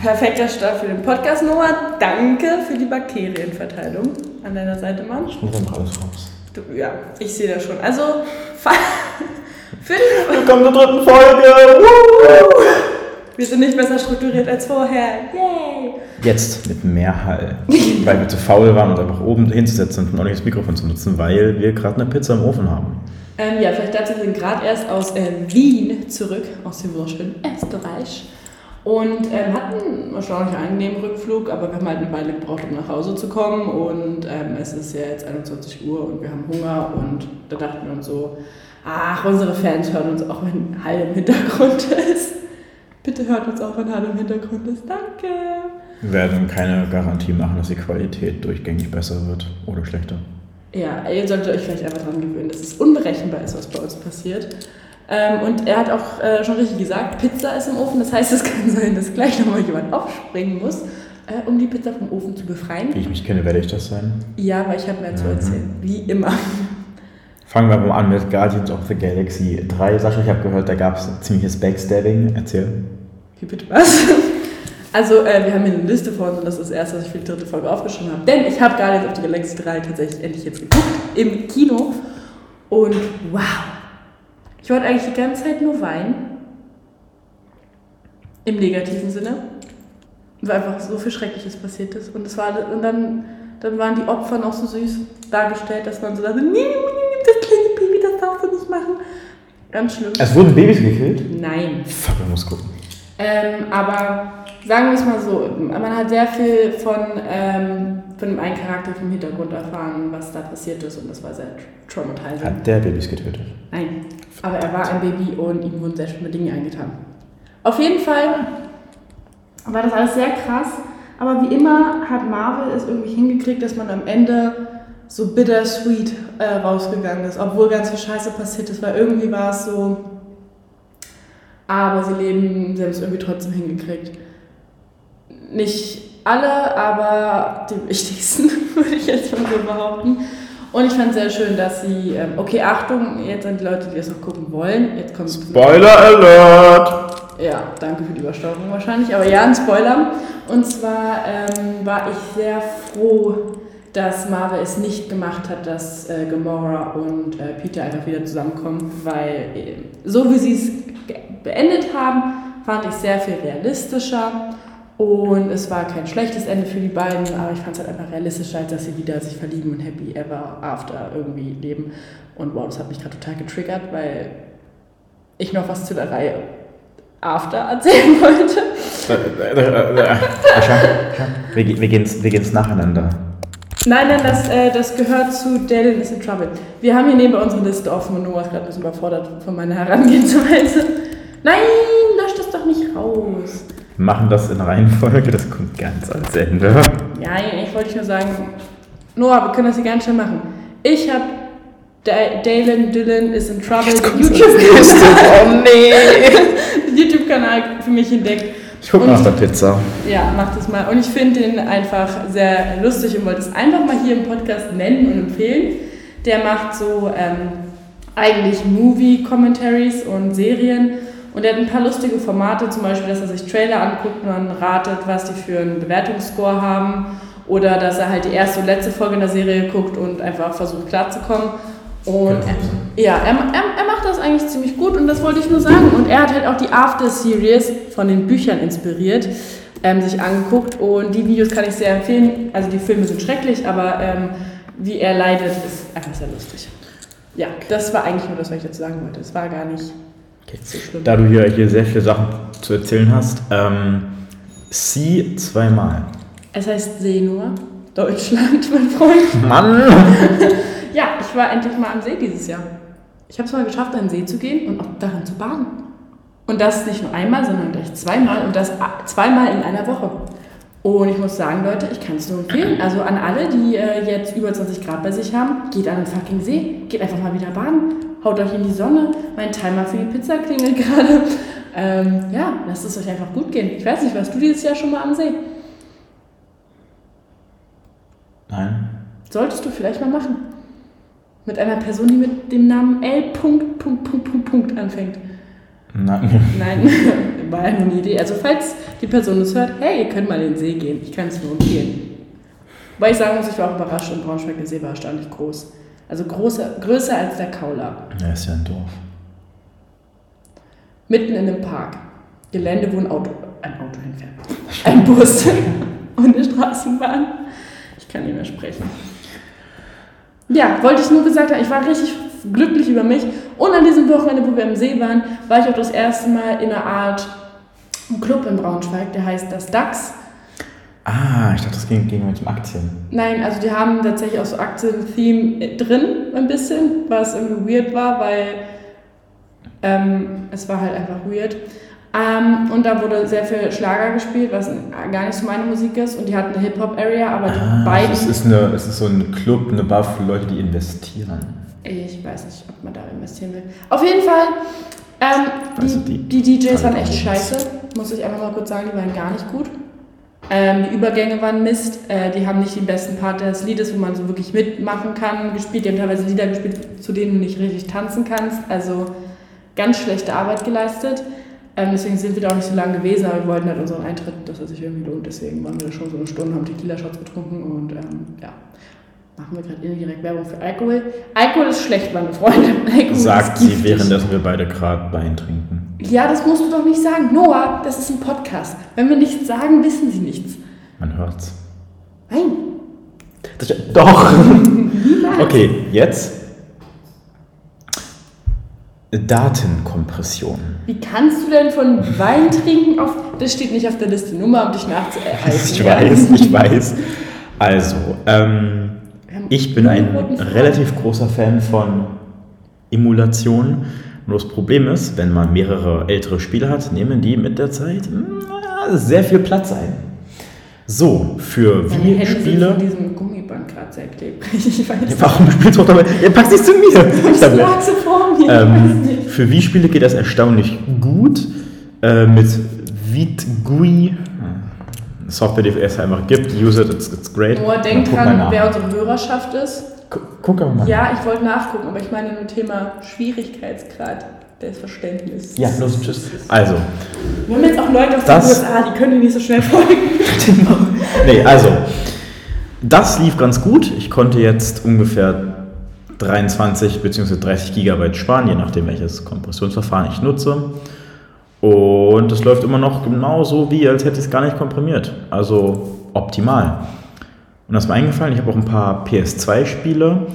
Perfekter Start für den Podcast, Noah. Danke für die Bakterienverteilung an deiner Seite, Mann. Ich muss einfach alles raus. Du, ja, ich sehe das schon. Also, für die, Willkommen zur dritten Folge! Wir sind nicht besser strukturiert als vorher. Yay! Jetzt mit mehr Hall. weil wir zu faul waren, uns einfach oben hinzusetzen und ein ordentliches Mikrofon zu nutzen, weil wir gerade eine Pizza im Ofen haben. Ähm, ja, vielleicht dazu wir sind gerade erst aus äh, Wien zurück, aus dem wunderschönen Österreich. Und ähm, hatten einen erstaunlich angenehmen Rückflug, aber wir haben halt eine Weile gebraucht, um nach Hause zu kommen. Und ähm, es ist ja jetzt 21 Uhr und wir haben Hunger. Und da dachten wir uns so, ach, unsere Fans hören uns auch, wenn Hall im Hintergrund ist. Bitte hört uns auch, wenn Hall im Hintergrund ist. Danke. Wir werden keine Garantie machen, dass die Qualität durchgängig besser wird oder schlechter. Ja, ihr solltet euch vielleicht einfach daran gewöhnen, dass es unberechenbar ist, was bei uns passiert. Ähm, und er hat auch äh, schon richtig gesagt, Pizza ist im Ofen. Das heißt, es kann sein, dass gleich nochmal jemand aufspringen muss, äh, um die Pizza vom Ofen zu befreien. Wie ich mich kenne, werde ich das sein. Ja, aber ich habe mehr zu Mhm. erzählen. Wie immer. Fangen wir mal an mit Guardians of the Galaxy 3. Sascha, ich habe gehört, da gab es ziemliches Backstabbing. Erzähl. Wie bitte was? Also, äh, wir haben hier eine Liste vor uns und das ist das erste, was ich für die dritte Folge aufgeschrieben habe. Denn ich habe Guardians of the Galaxy 3 tatsächlich endlich jetzt geguckt im Kino. Und wow! Ich wollte eigentlich die ganze Zeit nur weinen. Im negativen Sinne. Weil einfach so viel Schreckliches passiert ist. Und, es war, und dann, dann waren die Opfer noch so süß dargestellt, dass man so dachte, nee, das kleine Baby, das darfst du nicht machen. Ganz schlimm. Es wurden Babys gekillt? Nein. Fuck, man muss gucken. Ähm, aber sagen wir es mal so, man hat sehr viel von, ähm, von dem einen Charakter vom Hintergrund erfahren, was da passiert ist und das war sehr traumatizing. Hat der Babys getötet? Nein, aber er war ein Baby und ihm wurden sehr schlimme Dinge angetan. Auf jeden Fall war das alles sehr krass, aber wie immer hat Marvel es irgendwie hingekriegt, dass man am Ende so bittersweet äh, rausgegangen ist, obwohl ganz viel Scheiße passiert ist, weil irgendwie war es so, aber sie leben, sie haben es irgendwie trotzdem hingekriegt. Nicht alle, aber die wichtigsten, würde ich jetzt mal so behaupten. Und ich fand es sehr schön, dass sie, ähm, okay, Achtung, jetzt an die Leute, die das noch gucken wollen. Jetzt kommt Spoiler Alert! ja, danke für die Übersteuerung wahrscheinlich, aber ja, ein Spoiler. Und zwar ähm, war ich sehr froh, dass Marvel es nicht gemacht hat, dass äh, Gamora und äh, Peter einfach wieder zusammenkommen, weil äh, so wie sie es beendet haben, fand ich sehr viel realistischer. Und es war kein schlechtes Ende für die beiden, aber ich fand es halt einfach realistischer, als dass sie wieder sich verlieben und happy ever after irgendwie leben. Und wow, das hat mich gerade total getriggert, weil ich noch was zu der Reihe After erzählen wollte. Wir, ge- wir gehen's, wir gehen's nacheinander. Nein, nein, das, äh, das gehört zu Dylan is in Trouble. Wir haben hier neben unsere Liste offen und Noah ist gerade ein bisschen überfordert von meiner Herangehensweise. Nein, lösch das doch nicht raus. Machen das in Reihenfolge, das kommt ganz ans Ende. Nein, ich wollte nur sagen, Noah, wir können das hier ganz schnell machen. Ich habe Dalen Dylan is in Trouble, den YouTube-Kanal Oh nee! YouTube-Kanal für mich entdeckt. Ich guck Und- nach der Pizza. Ja, mach das mal. Und ich finde den einfach sehr lustig und wollte es einfach mal hier im Podcast nennen und empfehlen. Der macht so ähm, eigentlich Movie-Commentaries und Serien. Und er hat ein paar lustige Formate, zum Beispiel, dass er sich Trailer anguckt und dann ratet, was die für einen Bewertungsscore haben. Oder dass er halt die erste und letzte Folge in der Serie guckt und einfach versucht klarzukommen. Und er, ja, er, er, er macht das eigentlich ziemlich gut und das wollte ich nur sagen. Und er hat halt auch die After-Series von den Büchern inspiriert, ähm, sich angeguckt. Und die Videos kann ich sehr empfehlen. Also die Filme sind schrecklich, aber ähm, wie er leidet, ist einfach sehr lustig. Ja, das war eigentlich nur das, was ich dazu sagen wollte. Es war gar nicht Okay. so. Da du hier, hier sehr viele Sachen zu erzählen hast, ähm, sie zweimal. Es heißt Seenur, Deutschland, mein Freund. Mann! Ja, ich war endlich mal am See dieses Jahr. Ich habe es mal geschafft, an den See zu gehen und auch darin zu baden. Und das nicht nur einmal, sondern gleich zweimal und das zweimal in einer Woche. Und ich muss sagen, Leute, ich kann es nur empfehlen. Also an alle, die äh, jetzt über 20 Grad bei sich haben, geht an den fucking See. Geht einfach mal wieder baden. Haut euch in die Sonne. Mein Timer für die Pizza klingelt gerade. Ähm, ja, lasst es euch einfach gut gehen. Ich weiß nicht, warst du dieses Jahr schon mal am See? Nein. Solltest du vielleicht mal machen. Mit einer Person, die mit dem Namen L. Punkt, Punkt, Punkt, Punkt, Punkt anfängt. Nein. Nein, war ja nur eine Idee. Also falls die Person es hört, hey, ihr könnt mal in den See gehen. Ich kann es nur empfehlen. Weil ich sagen muss, ich war auch überrascht und Braunschweig, der See war erstaunlich groß. Also großer, größer als der Kauler. Ja, ist ja ein Dorf. Mitten in einem Park. Gelände, wo ein Auto, ein Auto hinfährt. Ein Bus und eine Straßenbahn. Ich kann nicht mehr sprechen. Ja, wollte ich nur gesagt haben, ich war richtig glücklich über mich. Und an diesem Wochenende, wo wir am See waren, war ich auch das erste Mal in einer Art Club in Braunschweig, der heißt das DAX. Ah, ich dachte, das ging, ging mit Aktien. Nein, also die haben tatsächlich auch so Aktien-Theme drin, ein bisschen, was irgendwie weird war, weil ähm, es war halt einfach weird. Ähm, und da wurde sehr viel Schlager gespielt, was gar nicht so meine Musik ist. Und die hatten eine Hip-Hop-Area, aber die Ah, beiden. es ist, eine, es ist so ein Club, eine Bar für Leute, die investieren. Ich weiß nicht, ob man da investieren will. Auf jeden Fall, ähm, Also die, die- die, DJs waren echt scheiße, muss ich einfach mal kurz sagen, die waren gar nicht gut. Ähm, die Übergänge waren Mist, äh, die haben nicht den besten Part des Liedes, wo man so wirklich mitmachen kann, gespielt. Die haben teilweise Lieder gespielt, zu denen du nicht richtig tanzen kannst. Also ganz schlechte Arbeit geleistet. Ähm, deswegen sind wir da auch nicht so lange gewesen, aber wir wollten halt unseren Eintritt, dass er sich irgendwie lohnt. Deswegen waren wir da schon so eine Stunde, haben Tequila-Shots getrunken und ähm, ja, machen wir gerade indirekt Werbung für Alkohol. Alkohol ist schlecht, meine Freunde. Alkohol Sagt sie, währenddessen wir beide gerade Wein trinken. Ja, das musst du doch nicht sagen. Noah, das ist ein Podcast. Wenn wir nichts sagen, wissen sie nichts. Man hört's. Nein. Das, doch! okay, jetzt. Datenkompression. Wie kannst du denn von Wein trinken auf. Das steht nicht auf der Liste, nur mal um dich nachzuhalten. Ich weiß, ich weiß. Also, ähm, ich bin ein relativ großer Fan von Emulation. Nur das Problem ist, wenn man mehrere ältere Spiele hat, nehmen die mit der Zeit mm, sehr viel Platz ein. So, für wie Spiele. von diesem Gummiband gerade sehr klebrig. Ich weiß. Warum spielst du auch dabei? Ja, pack dich zu mir! Ich lag vor mir. Ähm, für Wii-Spiele geht das erstaunlich gut. Äh, mit VitGUI, eine Software, die es einfach gibt. Use it, it's, it's great. Noah, denk dran, wer unsere Hörerschaft ist. Gu- Guck aber mal. Ja, ich wollte nachgucken, aber ich meine nur Thema Schwierigkeitsgrad des Verständnisses. Ja, los, tschüss. Also, Wir haben jetzt auch Leute aus Das- den USA, die können dir nicht so schnell folgen. nee, also, das lief ganz gut. Ich konnte jetzt ungefähr 23 bzw. 30 Gigabyte sparen, je nachdem welches Kompressionsverfahren ich nutze. Und es läuft immer noch genauso wie, als hätte ich es gar nicht komprimiert. Also optimal. Und das ist mir eingefallen, ich habe auch ein paar PS2-Spiele.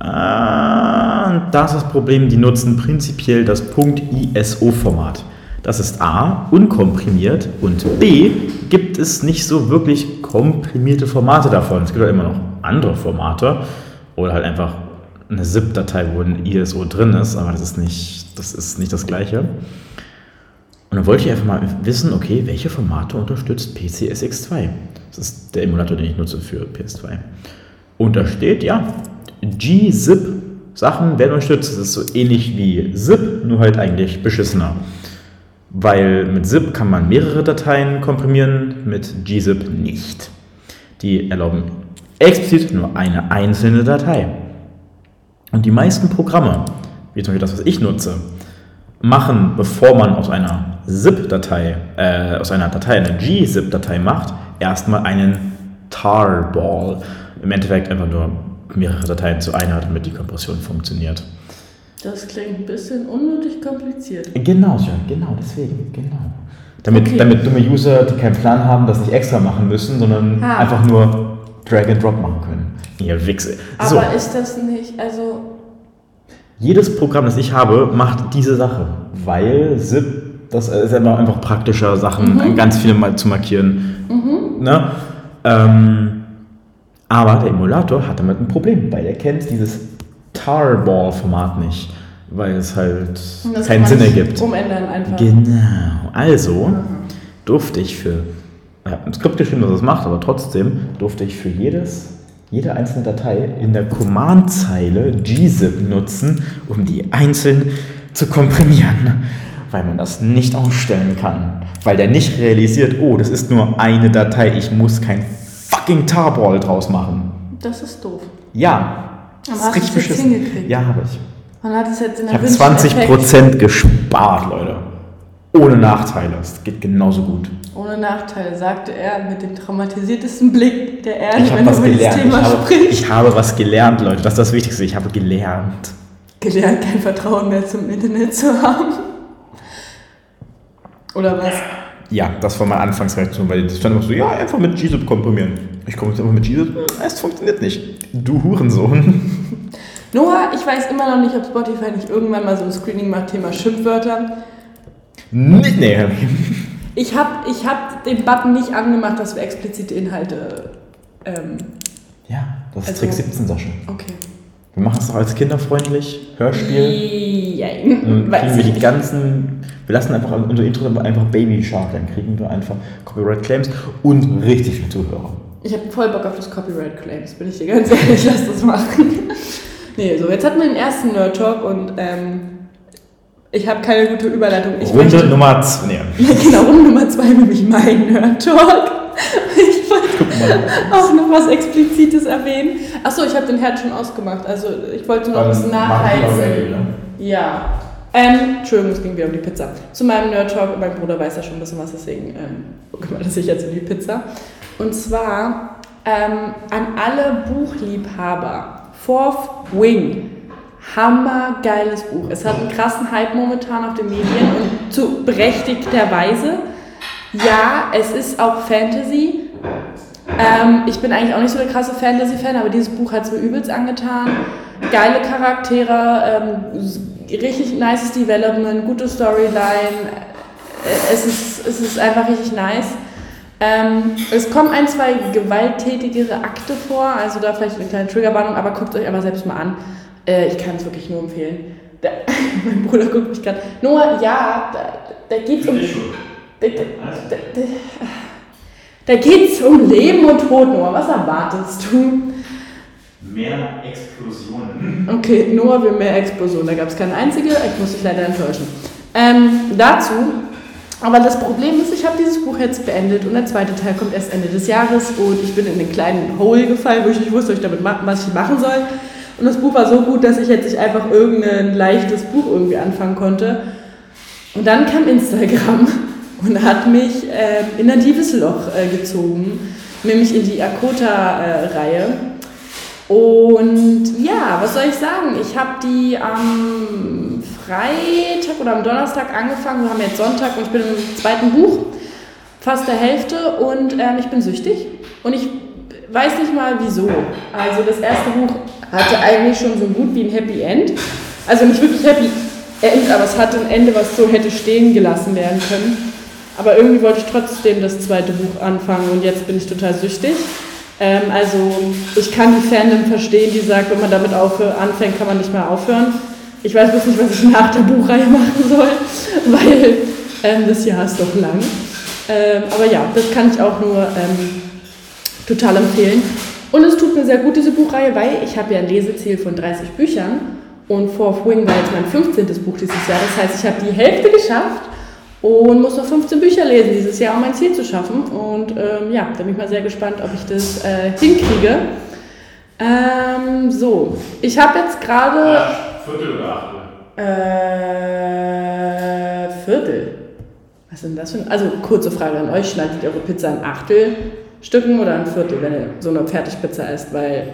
Äh, da ist das Problem, die nutzen prinzipiell das .ISO-Format. Das ist A, unkomprimiert und B, gibt es nicht so wirklich komprimierte Formate davon. Es gibt halt immer noch andere Formate oder halt einfach eine ZIP-Datei, wo ein ISO drin ist, aber das ist nicht das, ist nicht das gleiche. Und dann wollte ich einfach mal wissen, okay, welche Formate unterstützt PCSX2? Das ist der Emulator, den ich nutze für PS2. Und da steht, ja, G-Zip Sachen werden unterstützt. Das ist so ähnlich wie ZIP, nur halt eigentlich beschissener. Weil mit ZIP kann man mehrere Dateien komprimieren, mit gzip nicht. Die erlauben explizit nur eine einzelne Datei. Und die meisten Programme, wie zum Beispiel das, was ich nutze, machen, bevor man aus einer ZIP-Datei, äh, aus einer Datei eine gzip-Datei macht, erstmal einen Tarball. Im Endeffekt einfach nur mehrere Dateien zu einer, damit die Kompression funktioniert. Das klingt ein bisschen unnötig kompliziert. Genau, John, genau, deswegen, genau. Damit, Okay. damit dumme User, die keinen Plan haben, das nicht extra machen müssen, sondern Ah. einfach nur Drag and Drop machen können. Ihr Wichse. Aber So, ist das nicht, also jedes Programm, das ich habe, macht diese Sache, weil ZIP, das ist einfach praktischer, Sachen Mhm. ganz viele mal zu markieren. Ne? Ähm, aber der Emulator hat damit ein Problem, weil er kennt dieses Tarball-Format nicht, weil es halt das keinen Sinn ergibt. Umändern einfach. Genau. Also durfte ich für, ich habe ein Skript geschrieben, das es macht, aber trotzdem durfte ich für jedes, jede einzelne Datei in der Command-Zeile gzip nutzen, um die einzeln zu komprimieren, weil man das nicht ausstellen kann. Weil der nicht realisiert, oh, das ist nur eine Datei, ich muss kein fucking Tarball draus machen. Das ist doof. Ja. Aber das hast du es jetzt hingekriegt? Ja, habe ich. Man hat es jetzt in Ich der habe Wünschen- 20% gespart, Leute. Ohne Nachteile. Es geht genauso gut. Ohne Nachteile, sagte er mit dem traumatisiertesten Blick der Erde, Ich habe wenn was über gelernt. das Ich Thema habe, spricht. ich habe was gelernt, Leute. Das ist das Wichtigste. Ich habe gelernt. Gelernt, kein Vertrauen mehr zum Internet zu haben. Oder was? Ja, das war meine Anfangsreaktion, weil ich fand immer so, ja, einfach mit Jesus komprimieren. Ich komme jetzt einfach mit Jesus, es funktioniert nicht. Du Hurensohn. Noah, ich weiß immer noch nicht, ob Spotify nicht irgendwann mal so ein Screening macht, Thema Schimpfwörter. Nee, nee. Ich habe ich hab den Button nicht angemacht, dass wir explizite Inhalte. Ähm, Ja, das ist Also- Trick 17, Sascha. okay. Wir machen es doch als kinderfreundlich, Hörspiel. Ja, kriegen wir die ganzen, wir lassen einfach unser Intro einfach Baby Shark, dann kriegen wir einfach Copyright Claims und richtig viele Zuhörer. Ich habe voll Bock auf das Copyright Claims, bin ich dir ganz ehrlich, lass das machen. nee, so, jetzt hatten wir den ersten Nerd Talk und ähm, ich habe keine gute Überleitung. Ich Runde möchte, Nummer 2. Nee. Genau, Runde Nummer zwei, nämlich mein Nerd Talk. auch noch was Explizites erwähnen. Achso, ich habe den Herd schon ausgemacht. Also ich wollte noch ein bisschen nachheizen. Ja. Ähm, Entschuldigung, es ging wieder um die Pizza. Zu meinem Nerd Talk, mein Bruder weiß ja schon ein bisschen was, deswegen ähm, kümmert er sich jetzt um die Pizza. Und zwar ähm, an alle Buchliebhaber. Fourth Wing. Hammergeiles Buch. Es hat einen krassen Hype momentan auf den Medien und zu berechtigterweise. Ja, es ist auch Fantasy. Ähm, ich bin eigentlich auch nicht so der krasse Fantasy-Fan, aber dieses Buch hat es mir übelst angetan. Geile Charaktere, ähm, richtig nices Development, gute Storyline. Äh, Es ist, es ist einfach richtig nice. Ähm, es kommen ein, zwei gewalttätigere Akte vor, also da vielleicht eine kleine Triggerwarnung, aber guckt euch aber selbst mal an. Äh, ich kann es wirklich nur empfehlen. Da, mein Bruder guckt mich gerade. Noah, ja, da, da geht's um. Da, da, da, da geht's um Leben und Tod, Noah. Was erwartest du? Mehr Explosionen. Okay, Noah will mehr Explosion. Da gab es keine einzige. Ich muss dich leider enttäuschen. Ähm, dazu, aber das Problem ist, ich habe dieses Buch jetzt beendet und der zweite Teil kommt erst Ende des Jahres und ich bin in den kleinen Hole gefallen, wo ich nicht wusste, was ich damit ma was ich machen soll. Und das Buch war so gut, dass ich jetzt nicht einfach irgendein leichtes Buch irgendwie anfangen konnte. Und dann kam Instagram und hat mich ähm, in ein tiefes Loch äh, gezogen, nämlich in die Akota-Reihe. Und ja, was soll ich sagen? Ich habe die am Freitag oder am Donnerstag angefangen. Wir haben jetzt Sonntag und ich bin im zweiten Buch, fast der Hälfte und ähm, ich bin süchtig. Und ich weiß nicht mal wieso. Also das erste Buch hatte eigentlich schon so gut wie ein Happy End. Also nicht wirklich Happy End, aber es hatte ein Ende, was so hätte stehen gelassen werden können. Aber irgendwie wollte ich trotzdem das zweite Buch anfangen und jetzt bin ich total süchtig. Ähm, also ich kann die Fandom verstehen, die sagt, wenn man damit anfängt, kann man nicht mehr aufhören. Ich weiß bloß nicht, was ich nach der Buchreihe machen soll, weil ähm, das Jahr ist doch lang. Ähm, aber ja, das kann ich auch nur ähm, total empfehlen. Und es tut mir sehr gut, diese Buchreihe, weil ich habe ja ein Leseziel von 30 Büchern und Fourth Wing war jetzt mein 15. Buch dieses Jahr. Das heißt, ich habe die Hälfte geschafft und muss noch 15 Bücher lesen dieses Jahr, um mein Ziel zu schaffen. Und ähm, ja, da bin ich mal sehr gespannt, ob ich das äh, hinkriege. Ähm, so, ich habe jetzt gerade Viertel oder Achtel? äh, Viertel. Was denn das für ein... Also, kurze Frage an euch. Schneidet ihr eure Pizza in Achtelstücken oder in Viertel, wenn ihr so eine Fertigpizza esst? Weil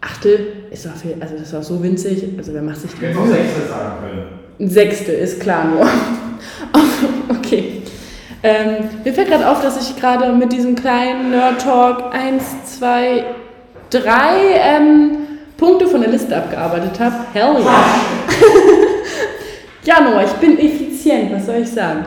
Achtel ist doch viel... Also, das doch so winzig. Also, wer macht sich die Mühe? sagen können. Ein Sechstel, ist klar nur. okay. Ähm, mir fällt gerade auf, dass ich gerade mit diesem kleinen Nerd Talk 1, 2, 3 ähm, Punkte von der Liste abgearbeitet habe. Hell ja. ja, Noah, ich bin effizient, was soll ich sagen?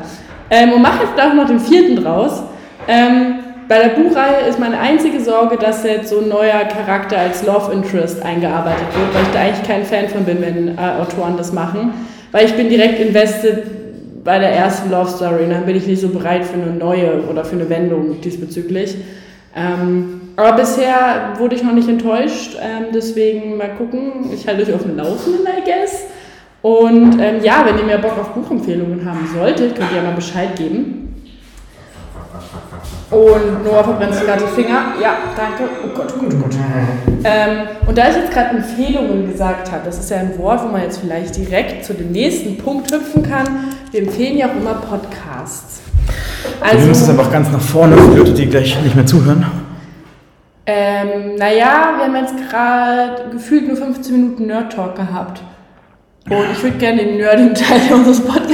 Ähm, und mache jetzt auch noch den vierten draus. Ähm, bei der Buchreihe ist meine einzige Sorge, dass jetzt so ein neuer Charakter als Love Interest eingearbeitet wird, weil ich da eigentlich kein Fan von bin, wenn äh, Autoren das machen. Weil ich bin direkt invested bei der ersten Love Story und dann bin ich nicht so bereit für eine neue oder für eine Wendung diesbezüglich. Ähm, aber bisher wurde ich noch nicht enttäuscht, ähm, deswegen mal gucken. Ich halte euch auf dem Laufenden, I guess. Und ähm, ja, wenn ihr mehr Bock auf Buchempfehlungen haben solltet, könnt ihr ja mal Bescheid geben. Und Noah verbrennt sich gerade die Finger. Ja, danke. Oh Gott, oh Gott, oh Gott. Ähm, und da ich jetzt gerade Empfehlungen gesagt habe, das ist ja ein Wort, wo man jetzt vielleicht direkt zu dem nächsten Punkt hüpfen kann, wir empfehlen ja auch immer Podcasts. Also, du nimmst es einfach ganz nach vorne für Leute, die gleich nicht mehr zuhören. Ähm, naja, wir haben jetzt gerade gefühlt nur 15 Minuten Nerd Talk gehabt. Und ich würde gerne den nerdigen Teil unseres Podcasts.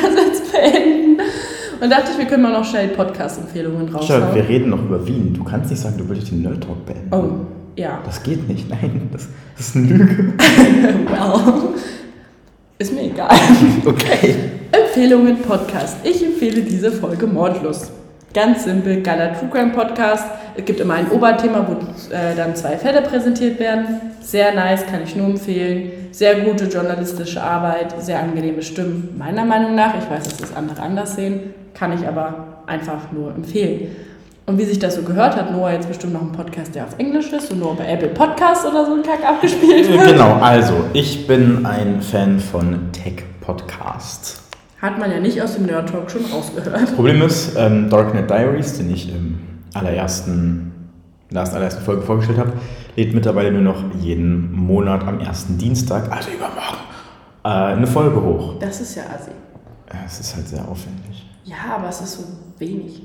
Und dachte ich, wir können mal noch schnell Podcast-Empfehlungen raushauen. Schau, wir reden noch über Wien. Du kannst nicht sagen, du würdest den Nerd Talk beenden. Oh, ja. Das geht nicht. Nein, das, das ist eine Lüge. well, ist mir egal. Okay. Empfehlungen Podcast. Ich empfehle diese Folge Mordlust. Ganz simpel, geiler True Crime Podcast. Es gibt immer ein Oberthema, wo äh, dann zwei Fälle präsentiert werden. Sehr nice, kann ich nur empfehlen. Sehr gute journalistische Arbeit, sehr angenehme Stimmen, meiner Meinung nach. Ich weiß, dass das andere anders sehen, kann ich aber einfach nur empfehlen. Und wie sich das so gehört, hat Noah jetzt bestimmt noch einen Podcast, der auf Englisch ist und nur bei Apple Podcasts oder so ein Kack abgespielt wird. Genau, also ich bin ein Fan von Tech-Podcasts. Hat man ja nicht aus dem Nerd Talk schon rausgehört. Problem ist, ähm, Darknet Diaries, den ich im allerersten, in der allerersten Folge vorgestellt habe, lädt mittlerweile nur noch jeden Monat am ersten Dienstag, also übermorgen, äh, eine Folge hoch. Das ist ja assi. Es ist halt sehr aufwendig. Ja, aber es ist so wenig.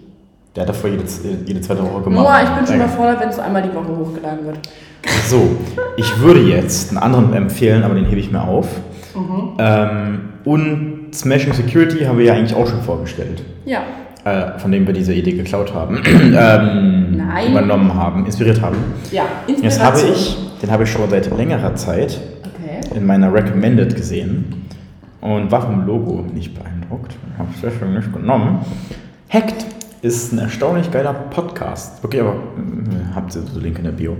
Der hat davor jede, jede zweite Woche gemacht. Noah, ich bin schon überfordert, wenn es einmal die Woche hochgeladen wird. So, ich würde jetzt einen anderen empfehlen, aber den hebe ich mir auf. Mhm. Ähm, und Smashing Security haben wir ja eigentlich auch schon vorgestellt. Ja. Äh, von dem wir diese Idee geklaut haben, ähm, Nein. übernommen haben, inspiriert haben. Ja, Inspiration. Jetzt habe ich, den habe ich schon seit längerer Zeit okay. in meiner Recommended gesehen und war vom Logo nicht beeindruckt. Habe es deswegen nicht genommen. Hacked ist ein erstaunlich geiler Podcast. Wirklich, aber äh, habt ihr so Link in der Bio.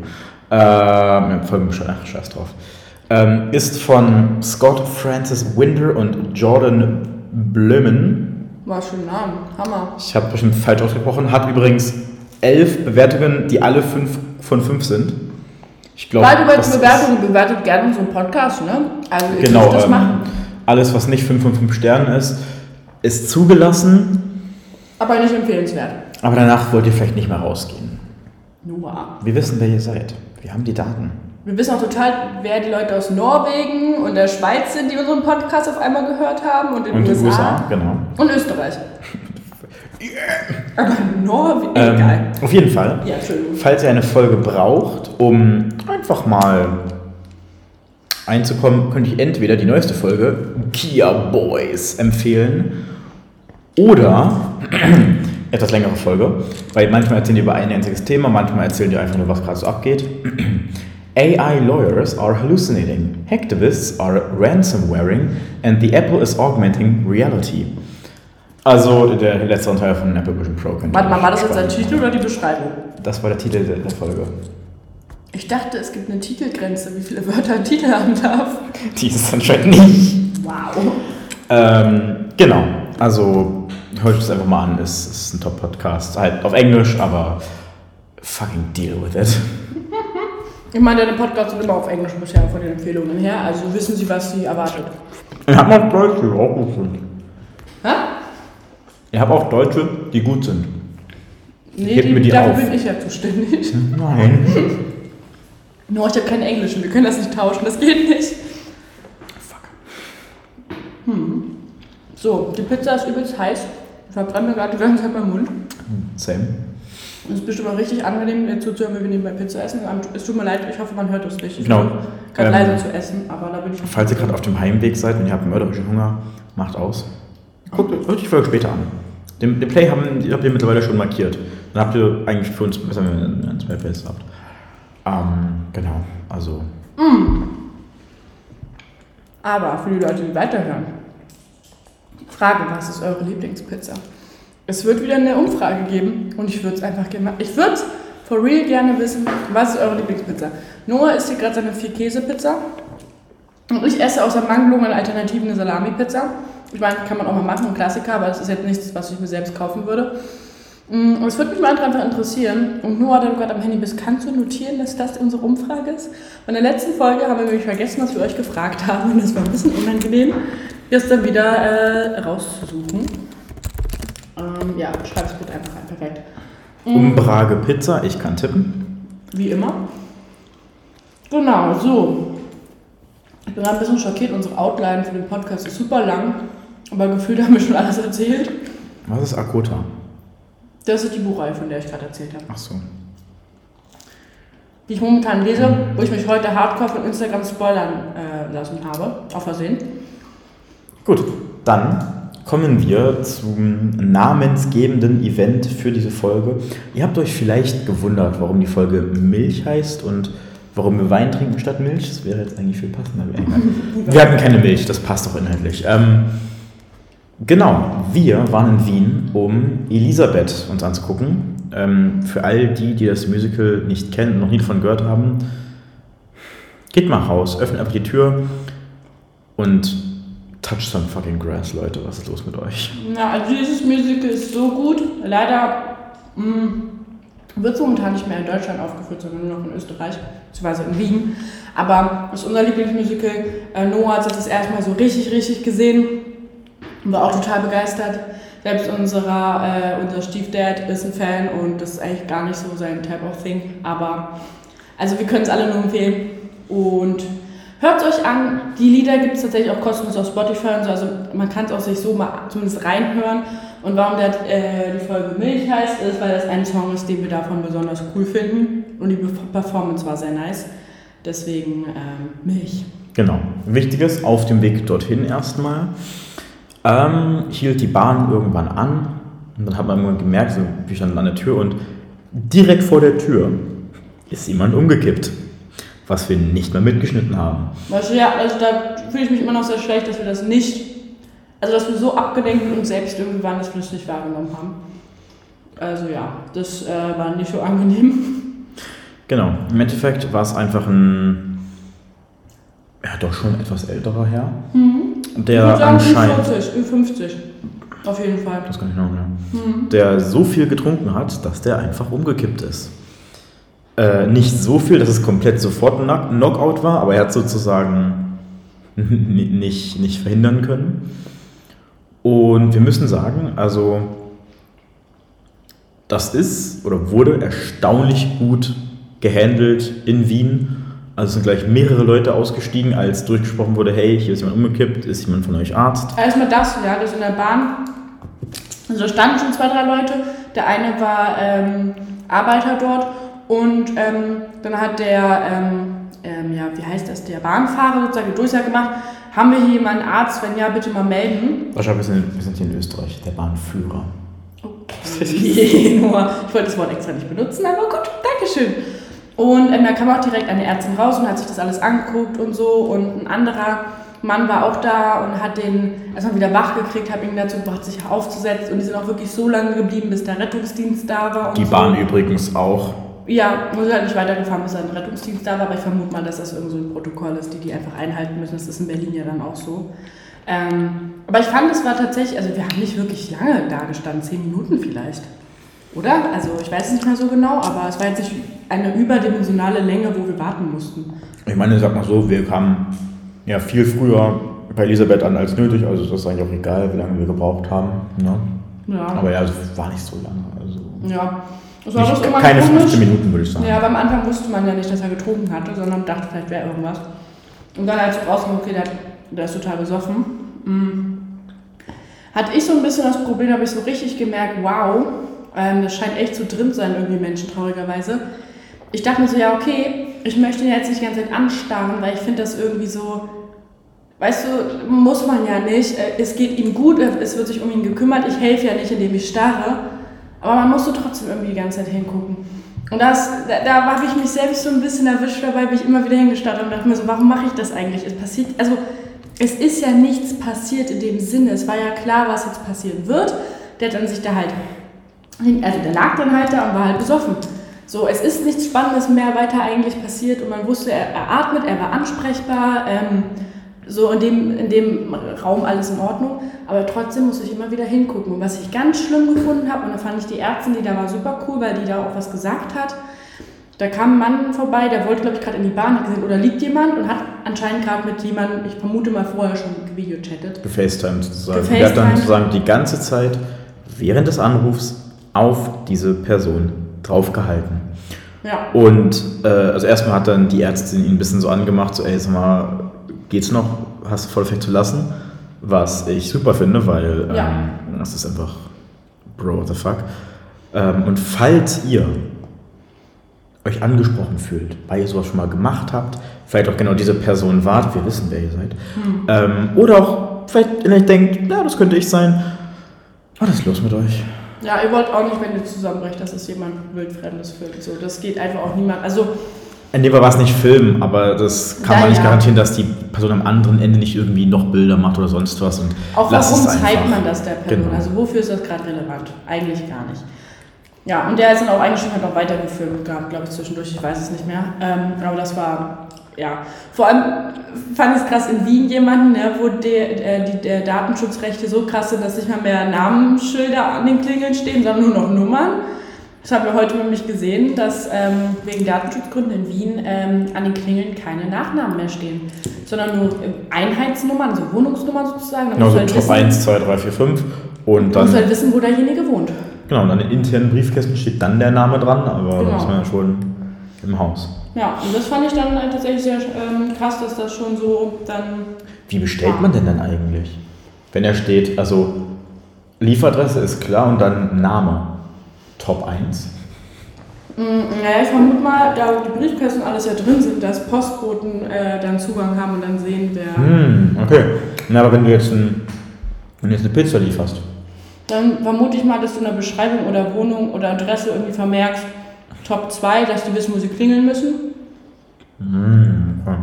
Äh, Folgenbeschreibung, ach, scheiß drauf. Ähm, ist von Scott Francis Winder und Jordan Blömen. War schon Namen, Hammer. Ich habe bestimmt falsch ausgesprochen. Hat übrigens elf Bewertungen, die alle fünf von fünf sind. Ich glaube, Weil du bei Bewertungen bewertet gerne unseren Podcast, ne? Also ihr genau, das ähm, machen. Alles, was nicht 5 von 5 Sternen ist, ist zugelassen. Aber nicht empfehlenswert. Aber danach wollt ihr vielleicht nicht mehr rausgehen. Nur. Wir wissen, wer ihr seid. Wir haben die Daten. Wir wissen auch total, wer die Leute aus Norwegen und der Schweiz sind, die unseren Podcast auf einmal gehört haben und in und USA. USA genau. Und Österreich. Aber Norwegen, ähm, egal. Auf jeden Fall. Ja, falls ihr eine Folge braucht, um einfach mal einzukommen, könnte ich entweder die neueste Folge Kia Boys empfehlen oder etwas längere Folge, weil manchmal erzählen die über ein einziges Thema, manchmal erzählen die einfach nur, was gerade so abgeht. AI lawyers are hallucinating, hacktivists are ransomwaring, and the Apple is augmenting reality. Also der letzte Teil von Apple Vision Pro. Warte mal, war das jetzt der Titel oder die Beschreibung? Das war der Titel der Folge. Ich dachte, es gibt eine Titelgrenze, wie viele Wörter ein Titel haben darf. Die ist anscheinend nicht. Wow. Ähm, genau, also hört es einfach mal an, es ist ein Top-Podcast. Halt auf Englisch, aber fucking deal with it. Ich meine, der Podcast sind immer auf Englisch bisher von den Empfehlungen her, also wissen Sie, was Sie erwartet. Ich habe auch Deutsche, die auch gut sind. Hä? Ich habe auch Deutsche, die gut sind. Nee, die, mir die dafür auf. bin ich ja zuständig. Nein. Nur ich habe kein Englisch und wir können das nicht tauschen, das geht nicht. Fuck. Hm. So, die Pizza ist übelst heiß. Ich verbrenne mir gerade die ganze Zeit meinen Mund. Same. Es ist bestimmt auch richtig angenehm, dir zuzuhören, wenn wir nebenbei Pizza essen. Es tut mir leid, ich hoffe, man hört uns nicht. Ich genau. gerade ähm, leise zu essen, aber da bin ich. Falls ihr gerade auf dem Heimweg seid und ihr habt mörderischen Hunger, macht aus. Guckt euch die Folge später an. Den, den Play haben, habt ihr mittlerweile schon markiert. Dann habt ihr eigentlich für uns besser, wenn ihr ein zwei Plays habt. Ähm, genau, also. Mm. Aber für die Leute, die weiterhören, Frage: Was ist eure Lieblingspizza? Es wird wieder eine Umfrage geben und ich würde es einfach gerne. Ich würde for real gerne wissen, was ist eure Lieblingspizza? Noah isst hier gerade seine Vier-Käse-Pizza. Und ich esse außer Mangelung an Alternativen eine Salami-Pizza. Ich meine, kann man auch mal machen, ein Klassiker, aber das ist jetzt nichts, was ich mir selbst kaufen würde. Mm, und es würde mich mal einfach interessieren, und Noah, da du gerade am Handy bist, kannst du notieren, dass das unsere Umfrage ist? In der letzten Folge haben wir nämlich vergessen, was wir euch gefragt haben, und das war ein bisschen unangenehm, das dann wieder äh, rauszusuchen. Ähm, ja, schreib es bitte einfach rein. Perfekt. Mhm. Umbrage Pizza, ich kann tippen. Wie immer. Genau, so. Ich bin gerade ein bisschen schockiert. Unsere Outline für den Podcast ist super lang. Aber gefühlt haben wir schon alles erzählt. Was ist Akota? Das ist die Buchreihe, von der ich gerade erzählt habe. Ach so. Die ich momentan lese, wo ich mich heute hardcore von Instagram spoilern äh, lassen habe. Auf Versehen. Gut, dann kommen wir zum namensgebenden Event für diese Folge. Ihr habt euch vielleicht gewundert, warum die Folge Milch heißt und warum wir Wein trinken statt Milch. Das wäre jetzt eigentlich viel passender. Wir hatten keine Milch, das passt doch inhaltlich. Ähm, genau, wir waren in Wien, um Elisabeth uns anzugucken. Ähm, für all die, die das Musical nicht kennen noch nie davon gehört haben, geht mal raus, öffnet einfach die Tür und touch some fucking grass, Leute. Was ist los mit euch? Ja, also dieses Musical ist so gut. Leider wird es momentan nicht mehr in Deutschland aufgeführt, sondern nur noch in Österreich, beziehungsweise in Wien. Aber das ist unser Lieblingsmusical. Äh, Noah hat es das erstmal so richtig, richtig gesehen war auch total begeistert. Selbst unserer, äh, unser Stiefdad ist ein Fan und das ist eigentlich gar nicht so sein Type of Thing. Aber also wir können es alle nur empfehlen. Und hört es euch an. Die Lieder gibt es tatsächlich auch kostenlos auf Spotify und so. Also man kann es auch sich so mal zumindest reinhören. Und warum das, äh, die Folge Milch heißt, ist, weil das ein Song ist, den wir davon besonders cool finden. Und die Performance war sehr nice. Deswegen ähm, Milch. Genau. Wichtiges auf dem Weg dorthin erstmal. Ähm, hielt die Bahn irgendwann an und dann hat man irgendwann gemerkt, so, wir standen an der Tür und direkt vor der Tür ist jemand umgekippt, was wir nicht mehr mitgeschnitten haben. Weißt du, ja, also da fühle ich mich immer noch sehr schlecht, dass wir das nicht, also dass wir so abgelenkt mit uns selbst irgendwie waren, dass wir das nicht wahrgenommen haben. Also ja, das äh, war nicht so angenehm. Genau, im Endeffekt war es einfach ein, ja doch schon etwas älterer Herr, Mhm. Der sagen, anscheinend... Ü40, Ü50. Auf jeden Fall. Das kann ich noch mehr. Mhm. Der so viel getrunken hat, dass der einfach umgekippt ist. Äh, nicht so viel, dass es komplett sofort ein Knock- Knockout war, aber er hat sozusagen nicht, nicht verhindern können. Und wir müssen sagen, also das ist oder wurde erstaunlich gut gehandelt in Wien. Also es sind gleich mehrere Leute ausgestiegen, als durchgesprochen wurde, hey, hier ist jemand umgekippt, ist jemand von euch Arzt? Erstmal das, ja, das in der Bahn. Also standen schon zwei, drei Leute. Der eine war ähm, Arbeiter dort und ähm, dann hat der, ähm, ähm, ja, wie heißt das, der Bahnfahrer sozusagen die Durchsage gemacht, haben wir hier jemanden Arzt, wenn ja, bitte mal melden. Wahrscheinlich, wir sind, wir sind hier in Österreich, der Bahnführer. Okay, nur, ich wollte das Wort extra nicht benutzen, aber gut, Dankeschön. Und ähm, da kam auch direkt eine Ärztin raus und hat sich das alles angeguckt und so. Und ein anderer Mann war auch da und hat den erstmal wieder wach gekriegt, hat ihn dazu gebracht, sich aufzusetzen. Und die sind auch wirklich so lange geblieben, bis der Rettungsdienst da war. Die so. Bahn übrigens auch. Ja, muss halt nicht weitergefahren, bis ein Rettungsdienst da war, aber ich vermute mal, dass das irgend so ein Protokoll ist, die die einfach einhalten müssen. Das ist in Berlin ja dann auch so. Ähm, aber ich fand, es war tatsächlich, also wir haben nicht wirklich lange da gestanden, zehn Minuten vielleicht. Oder? Also ich weiß es nicht mehr so genau, aber es war jetzt nicht eine überdimensionale Länge, wo wir warten mussten. Ich meine, sag mal so, wir kamen ja viel früher bei Elisabeth an als nötig, also das ist eigentlich auch egal, wie lange wir gebraucht haben. Ne? Ja. Aber ja, es war nicht so lange. Also ja. Das war nicht, keine komisch. 15 Minuten, würde ich sagen. Ja, aber am Anfang wusste man ja nicht, dass er getrunken hatte, sondern dachte, vielleicht wäre irgendwas. Und dann, als du rauskam, okay, der, der ist total besoffen, mm, hatte ich so ein bisschen das Problem, habe ich so richtig gemerkt, wow, ähm, das scheint echt so drin zu sein, irgendwie Menschen, traurigerweise. Ich dachte mir so, ja, okay, ich möchte ihn jetzt nicht die ganze Zeit anstarren, weil ich finde das irgendwie so, weißt du, muss man ja nicht. Äh, Es geht ihm gut, es wird sich um ihn gekümmert, ich helfe ja nicht, indem ich starre. Aber man musste trotzdem irgendwie die ganze Zeit hingucken. Und das, da, da habe ich mich selbst so ein bisschen erwischt dabei, bin ich immer wieder hingestarrt und dachte mir so, warum mache ich das eigentlich? Es passiert, also es ist ja nichts passiert in dem Sinne. Es war ja klar, was jetzt passieren wird. Der hat dann sich da halt, also der lag dann halt da und war halt besoffen. So, es ist nichts Spannendes mehr weiter eigentlich passiert und man wusste, er, er atmet, er war ansprechbar, ähm, so in dem, in dem Raum alles in Ordnung, aber trotzdem musste ich immer wieder hingucken. Und was ich ganz schlimm gefunden habe, und da fand ich die Ärztin, die da war super cool, weil die da auch was gesagt hat, da kam ein Mann vorbei, der wollte, glaube ich, gerade in die Bahn, hat gesehen, oder liegt jemand und hat anscheinend gerade mit jemandem, ich vermute mal vorher schon gevideochattet. Gefacetimed sozusagen. Gefacetimed. Der hat dann sozusagen die ganze Zeit während des Anrufs auf diese Person draufgehalten. Ja. Und äh, also erstmal hat dann die Ärztin ihn ein bisschen so angemacht, so ey, sag mal, geht's noch? Hast du voll vielleicht zu lassen? was ich super finde, weil ähm, Ja. das ist einfach Bro, what the fuck. Ähm, und falls ihr euch angesprochen fühlt, weil ihr sowas schon mal gemacht habt, vielleicht auch genau diese Person wart, wir wissen, wer ihr seid, ähm, oder auch vielleicht vielleicht denkt, ja, das könnte ich sein, was ist los mit euch? Ja, ihr wollt auch nicht, wenn ihr zusammenbrecht, dass es jemand wildfremdes filmt. So, das geht einfach auch niemand. Also, In dem Fall war es nicht Film, aber das kann Ja, man nicht ja. garantieren, dass die Person am anderen Ende nicht irgendwie noch Bilder macht oder sonst was. Und auch warum zeigt man das der Person? Genau. Also, wofür ist das gerade relevant? Eigentlich gar nicht. Ja, und der ist dann auch eigentlich schon halt noch weiter gefilmt gehabt, glaube ich, zwischendurch. Ich weiß es nicht mehr. Ähm, aber das war, ja. Vor allem fand ich es krass in Wien jemanden, ne, wo der, äh, die der Datenschutzrechte so krass sind, dass nicht mal mehr Namensschilder an den Klingeln stehen, sondern nur noch Nummern. Das haben wir heute nämlich gesehen, dass ähm, wegen Datenschutzgründen in Wien ähm, an den Klingeln keine Nachnamen mehr stehen, sondern nur ähm, Einheitsnummern, also Wohnungsnummern sozusagen. Da Genau, so halt Top wissen, 1, 2, 3, 4, 5. Und du musst halt dann, wissen, wo derjenige wohnt. genau, und dann in internen Briefkästen steht dann der Name dran, aber Genau. da ist man ja schon im Haus. Ja, und das fand ich dann halt tatsächlich sehr ähm, krass, dass das schon so dann. Wie bestellt man denn dann eigentlich? Wenn er steht, also Lieferadresse ist klar und dann Name. Top 1. Mm, Naja, ich vermute mal, da die Briefkästen alles ja drin sind, dass Postboten äh, dann Zugang haben und dann sehen, wer. Hm, okay. Na, aber wenn du jetzt, ein, wenn du jetzt eine Pizza lieferst, Dann vermute ich mal, dass du in der Beschreibung oder Wohnung oder Adresse irgendwie vermerkst, Top 2, dass die wissen, wo sie klingeln müssen. hm, okay.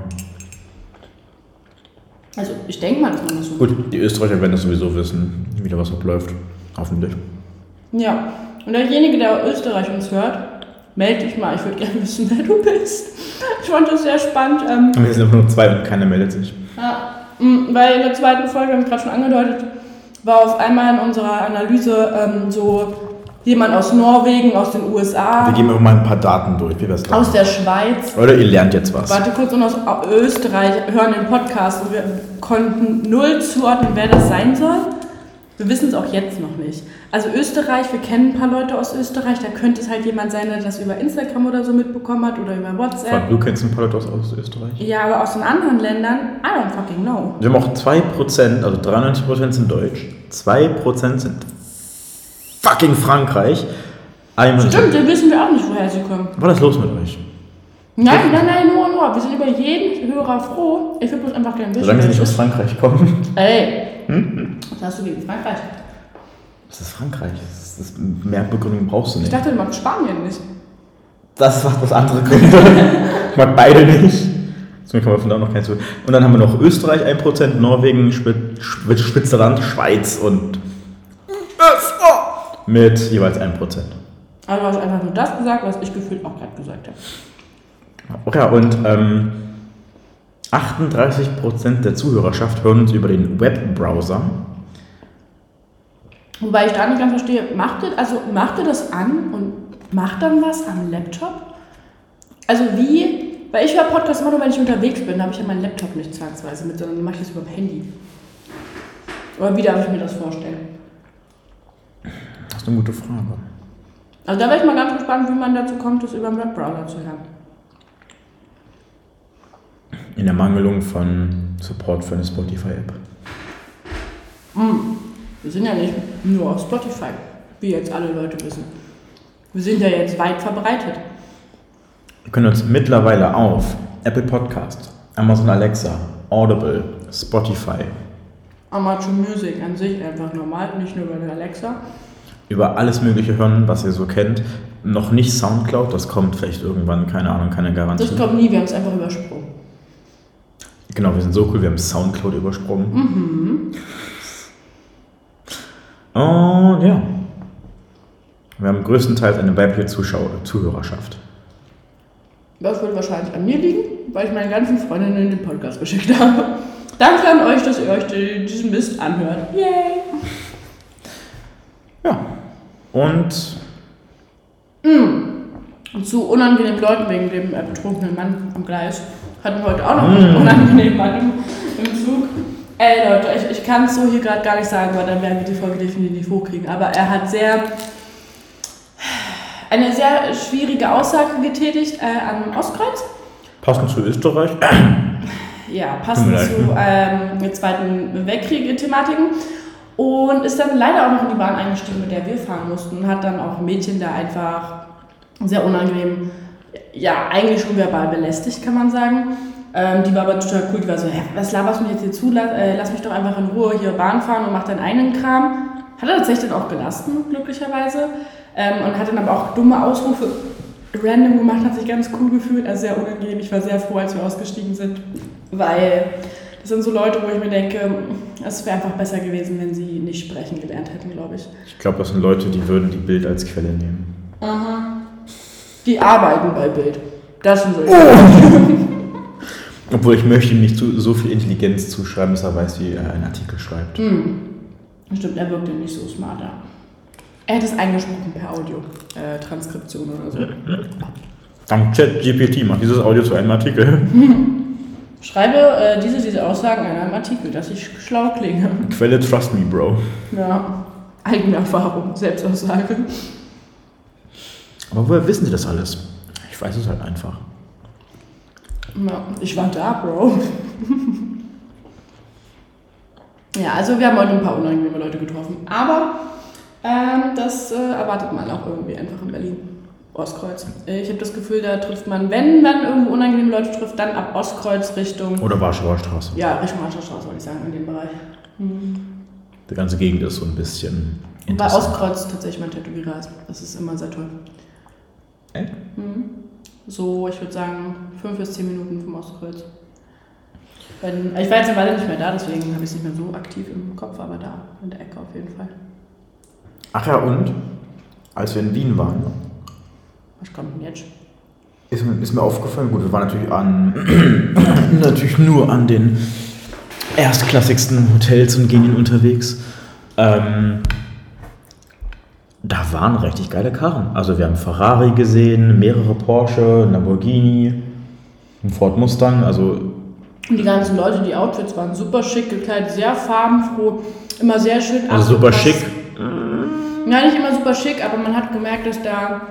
Also ich denke mal, dass man das so. Gut, die Österreicher werden das sowieso wissen, wie da was abläuft. Hoffentlich. Ja. Und derjenige, der Österreich uns hört, melde dich mal. Ich würde gerne wissen, wer du bist. Ich fand das sehr spannend. Ähm, wir sind einfach nur zwei und keiner meldet sich. Ja, mm, weil in der zweiten Folge, haben wir gerade schon angedeutet, war auf einmal in unserer Analyse ähm, so jemand aus Norwegen, aus den USA, Wir geben einfach mal ein paar Daten durch, wie wir es aus der Schweiz. Oder ihr lernt jetzt was. Warte kurz, und aus Österreich hören den Podcast und wir konnten null zuordnen, wer das sein soll. Wir wissen es auch jetzt noch nicht. Also Österreich, wir kennen ein paar Leute aus Österreich, da könnte es halt jemand sein, der das über Instagram oder so mitbekommen hat oder über WhatsApp. Allem, Du kennst ein paar Leute aus, aus Österreich. Ja, aber aus den anderen Ländern, I don't fucking know. Wir haben auch 2%, also 93% sind Deutsch, 2% sind fucking Frankreich. Einmal Stimmt, dann wissen wir auch nicht, woher sie kommen. Was ist los mit euch? Nein, nein, nein, nur, nur. Wir sind über jeden Hörer froh. Ich würde bloß einfach gerne wissen. Solange sie nicht aus Frankreich kommen. Ey, was hast du gegen Frankreich? Das ist Frankreich. Das ist, mehr Begründung brauchst du Ich nicht. dachte, du magst Spanien nicht. Das macht was andere Gründe. ich mag beide nicht. Deswegen kann man von da noch keins zu. Und dann haben wir noch Österreich 1%, Norwegen, Schwit- Schwit- Schwitzerland, Schweiz und mit jeweils 1%. Also du hast einfach nur das gesagt, was ich gefühlt auch gerade gesagt habe. Okay, und ähm, 38% der Zuhörerschaft hören uns über den Webbrowser. Wobei ich da nicht ganz verstehe, macht ihr, also macht ihr das an und macht dann was am Laptop? Also wie, weil ich höre Podcasts immer nur, wenn ich unterwegs bin, da habe ich ja meinen Laptop nicht zwangsweise mit, sondern mache ich das über dem Handy. Oder wie darf ich mir das vorstellen? Das ist eine gute Frage. Also da wäre ich mal ganz gespannt, wie man dazu kommt, das über den Webbrowser zu hören. In der Mangelung von Support für eine Spotify-App. Wir sind ja nicht nur auf Spotify, wie jetzt alle Leute wissen. Wir sind ja jetzt weit verbreitet. Wir können uns mittlerweile auf Apple Podcast, Amazon Alexa, Audible, Spotify, Amazon Music an sich einfach normal, nicht nur bei der Alexa. Über alles Mögliche hören, was ihr so kennt. Noch nicht Soundcloud, das kommt vielleicht irgendwann, keine Ahnung, keine Garantie. Das kommt nie, wir haben es einfach übersprungen. Genau, wir sind so cool, wir haben Soundcloud übersprungen. Mhm. Und ja. Wir haben größtenteils eine weibliche Zuschauer Zuhörerschaft. Das wird wahrscheinlich an mir liegen, weil ich meine ganzen Freundinnen den Podcast geschickt habe. Danke an euch, dass ihr euch die- diesen Mist anhört. Yay! Ja. Und Und zu unangenehmen Leuten wegen dem äh, betrunkenen Mann am Gleis hatten wir heute auch noch einen unangenehmen Mann im, im Zug. Ey Leute, ich, ich kann es so hier gerade gar nicht sagen, weil dann werden wir die Folge definitiv hochkriegen. Aber er hat sehr eine sehr schwierige Aussage getätigt äh, am Ostkreuz. passend zu Österreich. ja, passend zu ähm, Zweiten Weltkrieg-Thematiken. Und ist dann leider auch noch in die Bahn eingestiegen, mit der wir fahren mussten. Hat dann auch ein Mädchen da einfach sehr unangenehm, ja, eigentlich schon verbal belästigt, kann man sagen. Ähm, die war aber total cool. Die war so, hä, was laberst du mir jetzt hier zu? Lass, äh, lass mich doch einfach in Ruhe hier Bahn fahren und mach deinen eigenen Kram. Hat er tatsächlich dann auch gelassen, glücklicherweise. Ähm, und hat dann aber auch dumme Ausrufe random gemacht, hat sich ganz cool gefühlt, also sehr unangenehm. Ich war sehr froh, als wir ausgestiegen sind, weil das sind so Leute, wo ich mir denke, es wäre einfach besser gewesen, wenn sie nicht sprechen gelernt hätten, glaube ich. Ich glaube, das sind Leute, die würden die Bild als Quelle nehmen. Aha. Die arbeiten bei Bild. Das sind so. Obwohl ich möchte ihm nicht zu, so viel Intelligenz zuschreiben, dass er weiß, wie er einen Artikel schreibt. Hm. Stimmt, er wirkte nicht so smart. Ja. Er hätte es eingesprochen per Audio. Äh, Transkription oder so. Dank ChatGPT macht dieses Audio zu einem Artikel. Schreibe äh, diese, diese Aussagen in einem Artikel, dass ich schlau klinge. Quelle Trust Me, Bro. Ja. Eigene Erfahrung, Selbstaussage. Aber woher wissen Sie das alles? Ich weiß es halt einfach. Ja, ich war da, Bro. ja, also wir haben heute ein paar unangenehme Leute getroffen. Aber ähm, das äh, erwartet man auch irgendwie einfach in Berlin. Ostkreuz. Ich habe das Gefühl, da trifft man, wenn man irgendwo unangenehme Leute trifft, dann ab Ostkreuz Richtung. Oder Warschauer Straße. Ja, Richtung Warschauer Straße, würde ich sagen, in dem Bereich. Mhm. Die ganze Gegend ist so ein bisschen. Interessant. Ostkreuz tatsächlich mein Tätowierer ist. Das ist immer sehr toll. Echt? Mhm. So, ich würde sagen, fünf bis zehn Minuten vom Ostkreuz. Wenn, ich war jetzt eine Weile nicht mehr da, deswegen habe ich es nicht mehr so aktiv im Kopf, aber da in der Ecke auf jeden Fall. Ach ja, und? Als wir in Wien waren, Was kommt denn jetzt? ist mir, ist mir aufgefallen, gut, wir waren natürlich an. natürlich nur an den erstklassigsten Hotels und Genien unterwegs. Ähm, da waren richtig geile Karren. Also wir haben Ferrari gesehen, mehrere Porsche, Lamborghini, ein Ford Mustang, also Und die ganzen Leute, die Outfits waren super schick gekleidet, sehr farbenfroh, immer sehr schön Also super schick. Ja, nicht immer super schick, aber man hat gemerkt, dass da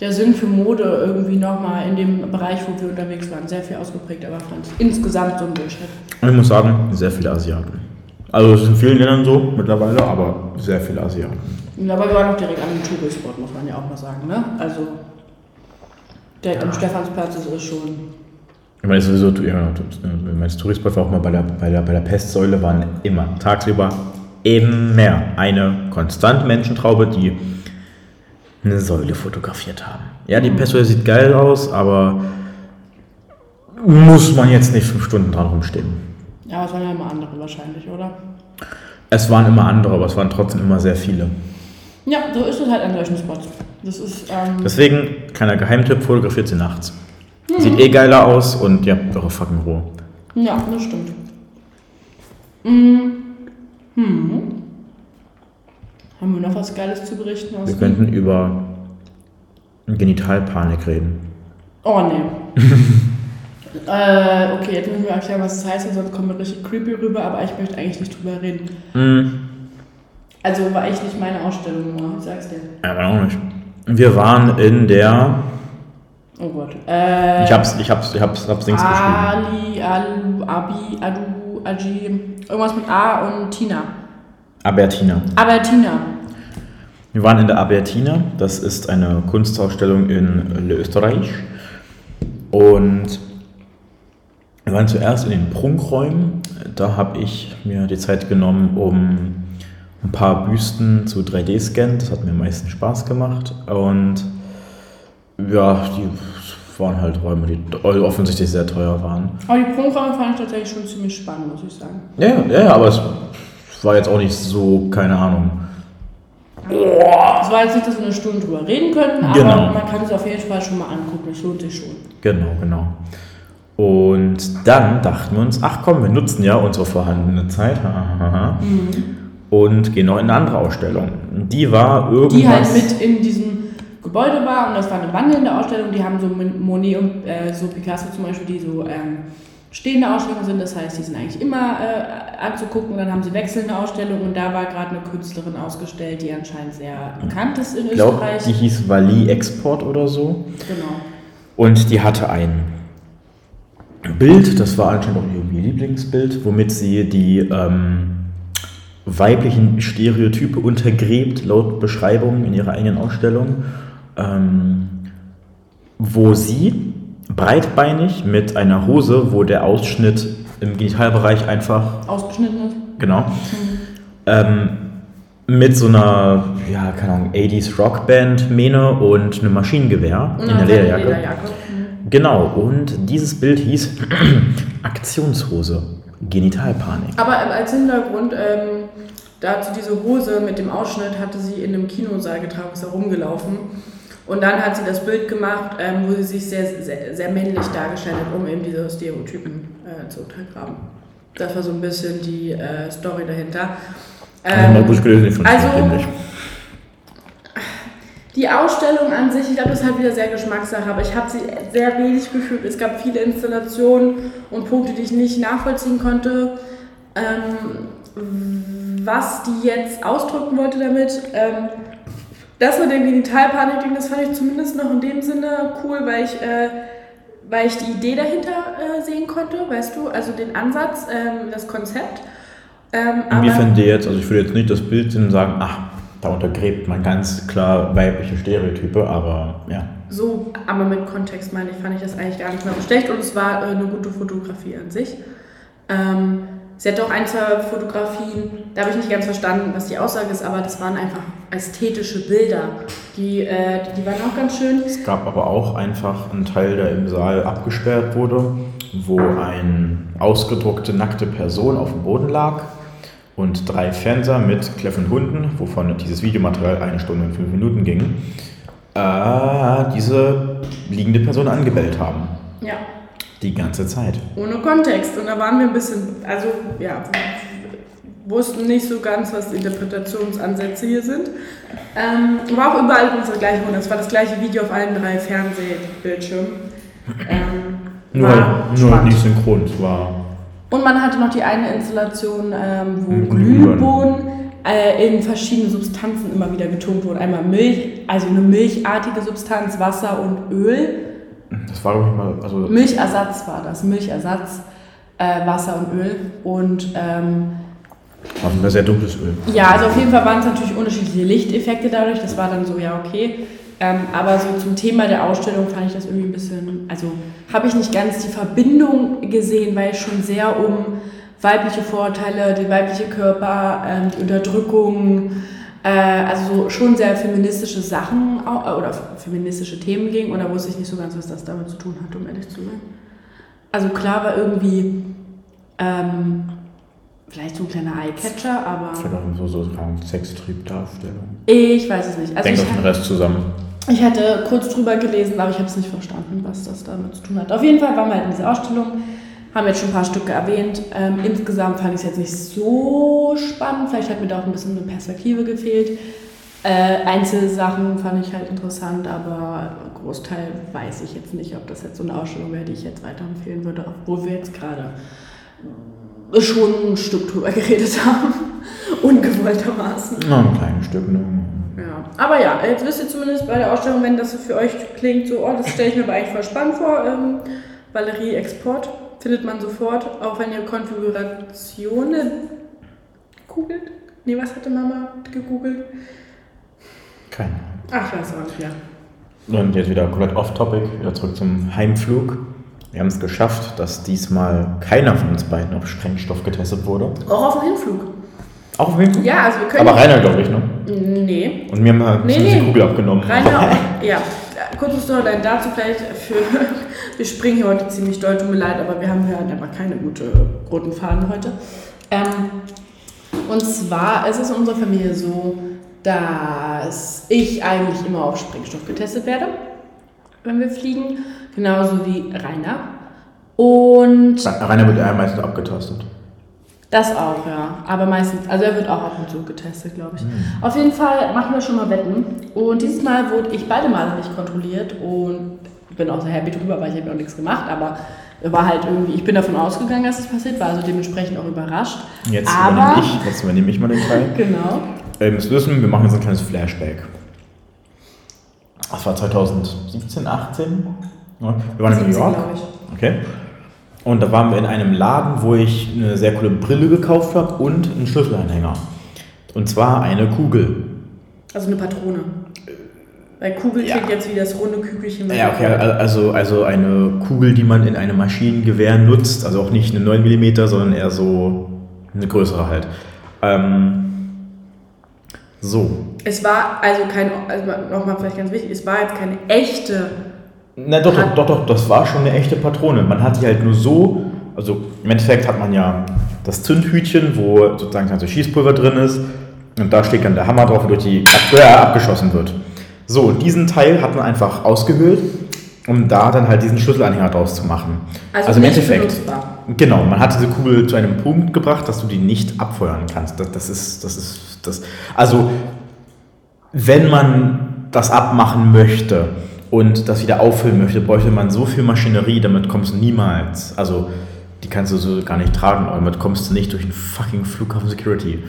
der Sinn für Mode irgendwie nochmal in dem Bereich, wo wir unterwegs waren, sehr viel ausgeprägt, aber ich insgesamt so ein Durchschnitt. Und ich muss sagen, sehr viele Asiaten. Also es ist in vielen Ländern so mittlerweile, aber sehr viele Asiaten. Aber wir waren auch direkt an einem Touristspot, muss man ja auch mal sagen, ne? Also, direkt am Stephansplatz ist schon. Ich meine, sowieso, ja, mein Touristspot war auch mal bei der, bei, der, bei der Pestsäule, waren immer tagsüber immer eine konstant Menschentraube, die eine Säule fotografiert haben. Ja, die Pestsäule sieht geil aus, aber muss man jetzt nicht fünf Stunden dran rumstehen. Ja, aber es waren ja immer andere wahrscheinlich, oder? Es waren immer andere, aber es waren trotzdem immer sehr viele. Ja, so ist es halt an solchen Spots. Das ist, ähm, Deswegen, kleiner Geheimtipp, fotografiert sie nachts. Sieht eh geiler aus und ihr habt eure fucking Ruhe. ja, das stimmt. Mhm. Hm. Haben wir noch was Geiles zu berichten? aus Wir Wien? könnten über Genitalpanik reden. Oh, nee. äh, okay, jetzt müssen wir erklären, was das heißt, sonst kommen wir richtig creepy rüber, aber ich möchte eigentlich nicht drüber reden. Hm, Also war echt nicht meine Ausstellung nur, ich sag's dir. aber auch nicht. Wir waren in der. Oh Gott. Äh, Ich hab's, ich hab's, ich hab's, hab's Dings geschrieben. Ali, Alu, Abi, Adu, Aji, irgendwas mit A und Tina. Albertina. Aber Tina. Wir waren in der Albertina. Das ist eine Kunstausstellung in Österreich. Und wir waren zuerst in den Prunkräumen. Da habe ich mir die Zeit genommen, um ein paar Büsten zu 3D-scannen. Das hat mir am meisten Spaß gemacht. Und ja, die waren halt Räume, die offensichtlich sehr teuer waren. Aber die Prunkräume fand ich tatsächlich schon ziemlich spannend, muss ich sagen. Ja, ja, ja, aber es war jetzt auch nicht so, keine Ahnung. Es war jetzt nicht, dass wir eine Stunde drüber reden könnten, aber Genau. man kann es auf jeden Fall schon mal angucken. Es lohnt sich schon. Genau, genau. Und dann dachten wir uns, ach komm, wir nutzen ja unsere vorhandene Zeit hahaha, und gehen noch in eine andere Ausstellung. Die war irgendwas... Die halt mit in diesem Gebäude war und das war eine wandelnde Ausstellung. Die haben so Monet und äh, so Picasso zum Beispiel, die so ähm, stehende Ausstellungen sind. Das heißt, die sind eigentlich immer äh, anzugucken. Dann haben sie wechselnde Ausstellungen und da war gerade eine Künstlerin ausgestellt, die anscheinend sehr bekannt ist in ich glaube, Österreich. die hieß Wally Export oder so. genau. Und die hatte ein Bild, das war anscheinend auch ihr Lieblingsbild, womit sie die ähm, weiblichen Stereotype untergräbt, laut Beschreibung in ihrer eigenen Ausstellung, ähm, wo sie breitbeinig mit einer Hose, wo der Ausschnitt im Genitalbereich einfach Ausgeschnitten ist. Genau. Ähm, mit so einer, ja, keine Ahnung, 80s Rockband, Mähne und einem Maschinengewehr in der Lederjacke. Lederjacke. Mhm. Genau, und dieses Bild hieß Aktionshose, Genitalpanik. Aber ähm, als Hintergrund, ähm, dazu diese Hose mit dem Ausschnitt hatte sie in einem Kinosaal getragen, ist da rumgelaufen. Und dann hat sie das Bild gemacht, ähm, wo sie sich sehr, sehr, sehr männlich dargestellt hat, um eben diese Stereotypen äh, zu untergraben. Das war so ein bisschen die äh, Story dahinter. Ähm, mal gut gelesen, ich also, die Ausstellung an sich, ich glaube, das ist halt wieder sehr Geschmackssache, aber ich habe sie sehr wenig gefühlt. Es gab viele Installationen und Punkte, die ich nicht nachvollziehen konnte. Ähm, was die jetzt ausdrücken wollte damit, ähm, das mit dem Genitalpanik-Ding, das fand ich zumindest noch in dem Sinne cool, weil ich, äh, weil ich die Idee dahinter äh, sehen konnte, weißt du, also den Ansatz, ähm, das Konzept. Ähm, Inwiefern die jetzt, also ich würde jetzt nicht das Bild sehen und sagen, ach, da untergräbt man ganz klar weibliche Stereotype, aber ja. So, aber mit Kontext meine ich, fand ich das eigentlich gar nicht mehr so schlecht und es war äh, eine gute Fotografie an sich. Ähm, sie hatte auch ein, zwei Fotografien, da habe ich nicht ganz verstanden, was die Aussage ist, aber das waren einfach ästhetische Bilder. Die, äh, die waren auch ganz schön. Es gab aber auch einfach einen Teil, der im Saal abgesperrt wurde, wo eine ausgedruckte nackte Person auf dem Boden lag und drei Fernseher mit kläffenden Hunden, wovon dieses Videomaterial eine Stunde und fünf Minuten ging, äh, diese liegende Person angebellt haben. Ja, Die ganze Zeit. ohne Kontext. Und da waren wir ein bisschen, also ja, wussten nicht so ganz, was die Interpretationsansätze hier sind. Ähm, war auch überall unsere gleiche Runde. Es war das gleiche Video auf allen drei Fernsehbildschirmen. Ähm, Nur, nur nicht synchron. Es war Und man hatte noch die eine Installation, ähm, wo. Glühbohnen äh, in verschiedene Substanzen immer wieder betont wurden. Einmal Milch, also eine milchartige Substanz, Wasser und Öl. Das war doch nicht mal, also Milchersatz war das, Milchersatz, äh, Wasser und Öl. Und ähm, war ein sehr dunkles Öl. ja, also auf jeden Fall waren es natürlich unterschiedliche Lichteffekte dadurch. Das war dann so, ja, okay. Ähm, aber so zum Thema der Ausstellung fand ich das irgendwie ein bisschen, also habe ich nicht ganz die Verbindung gesehen, weil es schon sehr um weibliche Vorurteile, den weiblichen Körper, ähm, die Unterdrückung, äh, also so schon sehr feministische Sachen au- äh, oder feministische Themen ging. Und da wusste ich nicht so ganz, was das damit zu tun hat, um ehrlich zu sein. Also klar war irgendwie ähm, vielleicht so ein kleiner Eyecatcher, aber Vielleicht auch so, so eine Sextriebdarstellung. ich weiß es nicht. Also Denk auf den Rest zusammen. ich hatte kurz drüber gelesen, aber ich habe es nicht verstanden, was das damit zu tun hat. Auf jeden Fall waren wir halt in dieser Ausstellung, haben jetzt schon ein paar Stücke erwähnt. Ähm, insgesamt fand ich es jetzt nicht so spannend. Vielleicht hat mir da auch ein bisschen eine Perspektive gefehlt. Äh, Einzelsachen fand ich halt interessant, aber Großteil weiß ich jetzt nicht, ob das jetzt so eine Ausstellung wäre, die ich jetzt weiterempfehlen würde, obwohl wir jetzt gerade schon ein Stück drüber geredet haben. Ungewolltermaßen. Na, ein kleines Stück, ne? Ja, aber ja, jetzt wisst ihr zumindest bei der Ausstellung, wenn das so für euch klingt, so, oh, das stelle ich mir aber eigentlich voll spannend vor. Ähm, Valerie Export findet man sofort, auch wenn ihr Konfigurationen googelt. Nee, was hatte Mama gegoogelt? Keine Ach, ich weiß auch nicht, ja. Und jetzt wieder komplett off-topic, wieder zurück zum Heimflug. Wir haben es geschafft, dass diesmal keiner von uns beiden auf Sprengstoff getestet wurde. Auch auf dem Hinflug. Auch auf Heimflug? Ja, also wir können. Aber Rainer, glaube ich, ne? Nee. Und mir haben halt Nee, nee, die nee. Kugel abgenommen. Rainer, ja. Kurzes Storyline dazu vielleicht für. Wir springen hier heute ziemlich doll, tut mir leid, aber wir haben hier halt einfach keine gute roten Faden heute. Ähm, und zwar ist es in unserer Familie so, dass ich eigentlich immer auf Sprengstoff getestet werde, wenn wir fliegen. Genauso wie Rainer. Und Rainer wird eher meistens abgetastet. das auch, ja. Aber meistens, also er wird auch ab und zu getestet, glaube ich. Auf jeden Fall machen wir schon mal Wetten. Und dieses Mal wurde ich beide Male nicht kontrolliert und bin auch sehr happy drüber, weil ich habe auch nichts gemacht, aber war halt irgendwie, ich bin davon ausgegangen, dass es passiert, war also dementsprechend auch überrascht. Jetzt aber, übernehme ich, jetzt übernehme ich mal den Teil. Genau. Ihr müsst wissen, wir machen jetzt ein kleines Flashback. Das war 2017, 18. Ja, wir waren in New 17, York. Okay. Und da waren wir in einem Laden, wo ich eine sehr coole Brille gekauft habe und einen Schlüsselanhänger. Und zwar eine Kugel. Also eine Patrone. Weil Kugel Ja. klingt jetzt wie das runde Kügelchen. Ja, okay, also, also eine Kugel, die man in einem Maschinengewehr nutzt, also auch nicht eine 9 mm, sondern eher so eine größere halt. Ähm, so. Es war also kein, also nochmal vielleicht ganz wichtig, es war jetzt keine echte. Na doch, doch, doch, doch, das war schon eine echte Patrone. Man hat die halt nur so, also im Endeffekt hat man ja das Zündhütchen, wo sozusagen also Schießpulver drin ist und da steht dann der Hammer drauf, wodurch die ab, äh, abgeschossen wird. So, diesen Teil hat man einfach ausgehöhlt, um da dann halt diesen Schlüsselanhänger draus zu machen. Also, Also im Endeffekt. benutzbar. Genau, man hat diese Kugel zu einem Punkt gebracht, dass du die nicht abfeuern kannst. Das, das ist, das ist, das. Also, wenn man das abmachen möchte und das wieder auffüllen möchte, bräuchte man so viel Maschinerie, damit kommst du niemals. Also, die kannst du so gar nicht tragen, damit kommst du nicht durch einen fucking Flughafen Security.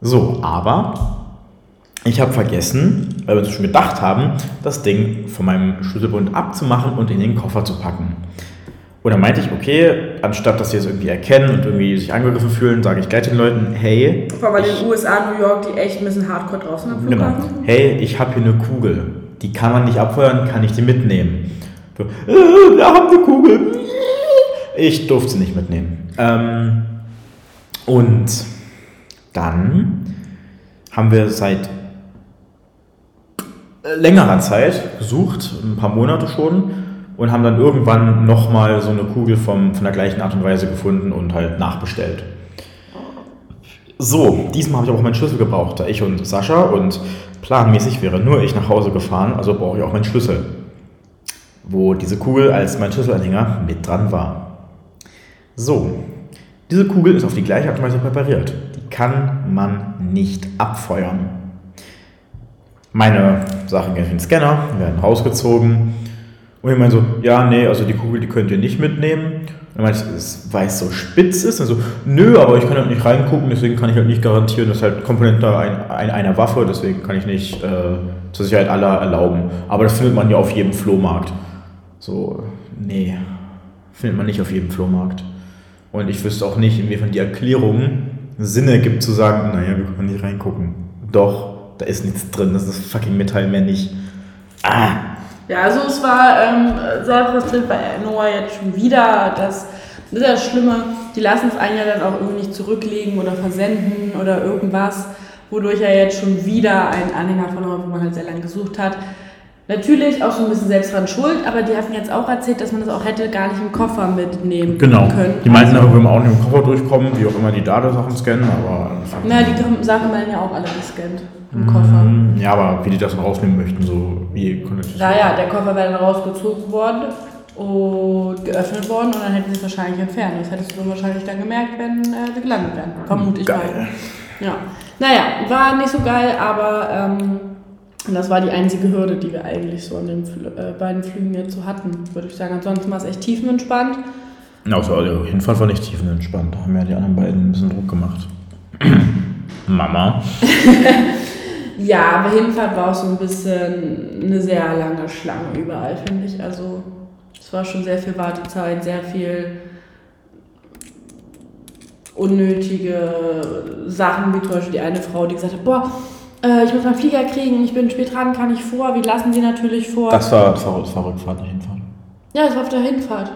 So, aber ich habe vergessen, weil wir schon gedacht haben, das Ding von meinem Schlüsselbund abzumachen und in den Koffer zu packen. Und dann meinte ich, okay, anstatt dass sie es irgendwie erkennen und irgendwie sich angegriffen fühlen, sage ich gleich den Leuten, hey, Vor allem in den USA, New York, die echt ein bisschen hardcore draußen am genau, Flughafen. hey, ich habe hier eine Kugel, die kann man nicht abfeuern, kann ich die mitnehmen? So, äh, wir haben eine Kugel. Ich durfte sie nicht mitnehmen. Ähm, und dann haben wir seit längerer Zeit gesucht, ein paar Monate schon, und haben dann irgendwann nochmal so eine Kugel vom, von der gleichen Art und Weise gefunden und halt nachbestellt. So, diesmal habe ich aber auch meinen Schlüssel gebraucht, da ich und Sascha und planmäßig wäre nur ich nach Hause gefahren, also brauche ich auch meinen Schlüssel. Wo diese Kugel als mein Schlüsselanhänger mit dran war. So, diese Kugel ist auf die gleiche Art und Weise präpariert. Die kann man nicht abfeuern. Meine Sachen gehen in den Scanner, werden rausgezogen. Und ich meine so, ja, nee, also die Kugel, die könnt ihr nicht mitnehmen. Dann meinte ich, weil es so spitz ist. Also, nö, aber ich kann halt nicht reingucken, deswegen kann ich halt nicht garantieren, dass halt Komponenten ein, ein, einer Waffe, deswegen kann ich nicht äh, zur Sicherheit aller erlauben. Aber das findet man ja auf jedem Flohmarkt. So, nee, findet man nicht auf jedem Flohmarkt. Und ich wüsste auch nicht, inwiefern die Erklärung Sinn ergibt zu sagen, naja, wir können nicht reingucken. Doch, da ist nichts drin, das ist fucking Metall mehr nicht. Ah, Ja, also es war ähm, sehr frustrierend bei Noah jetzt schon wieder. Das, ist das Schlimme, die lassen es einen ja dann auch irgendwie nicht zurücklegen oder versenden oder irgendwas, wodurch er jetzt schon wieder einen Anhänger verloren, wo man halt sehr lange gesucht hat. Natürlich auch so ein bisschen selbst dran schuld, aber die hatten jetzt auch erzählt, dass man das auch hätte gar nicht im Koffer mitnehmen Genau. können. Die meinten also, auch, wir würden auch nicht im Koffer durchkommen, wie auch immer die Datensachen scannen, aber. na, die Sachen werden ja auch alle gescannt im Koffer. Mm, Ja, aber wie die das dann rausnehmen möchten, so wie konnte ich das Naja, der Koffer wäre dann rausgezogen worden und geöffnet worden und dann hätten sie es wahrscheinlich entfernt. Das hättest du wahrscheinlich dann gemerkt, wenn äh, wir gelandet wären. Vermute ich Geil. mal. Ja. Naja, war nicht so geil, aber ähm, das war die einzige Hürde, die wir eigentlich so an den äh, beiden Flügen jetzt so hatten, würde ich sagen. Ansonsten war es echt tiefenentspannt. Ja, also die Hinfahrt war nicht tiefenentspannt. Da haben ja die anderen beiden ein bisschen Druck gemacht. Mama. Ja, aber Hinfahrt war auch so ein bisschen eine sehr lange Schlange überall, finde ich. Also es war schon sehr viel Wartezeit, sehr viel unnötige Sachen, wie zum Beispiel die eine Frau, die gesagt hat, boah, äh, ich muss meinen Flieger kriegen, ich bin spät dran, kann ich vor. Wir lassen sie natürlich vor. Das war, das war, das war Rückfahrt, nicht Hinfahrt. ja, das war auf der Hinfahrt.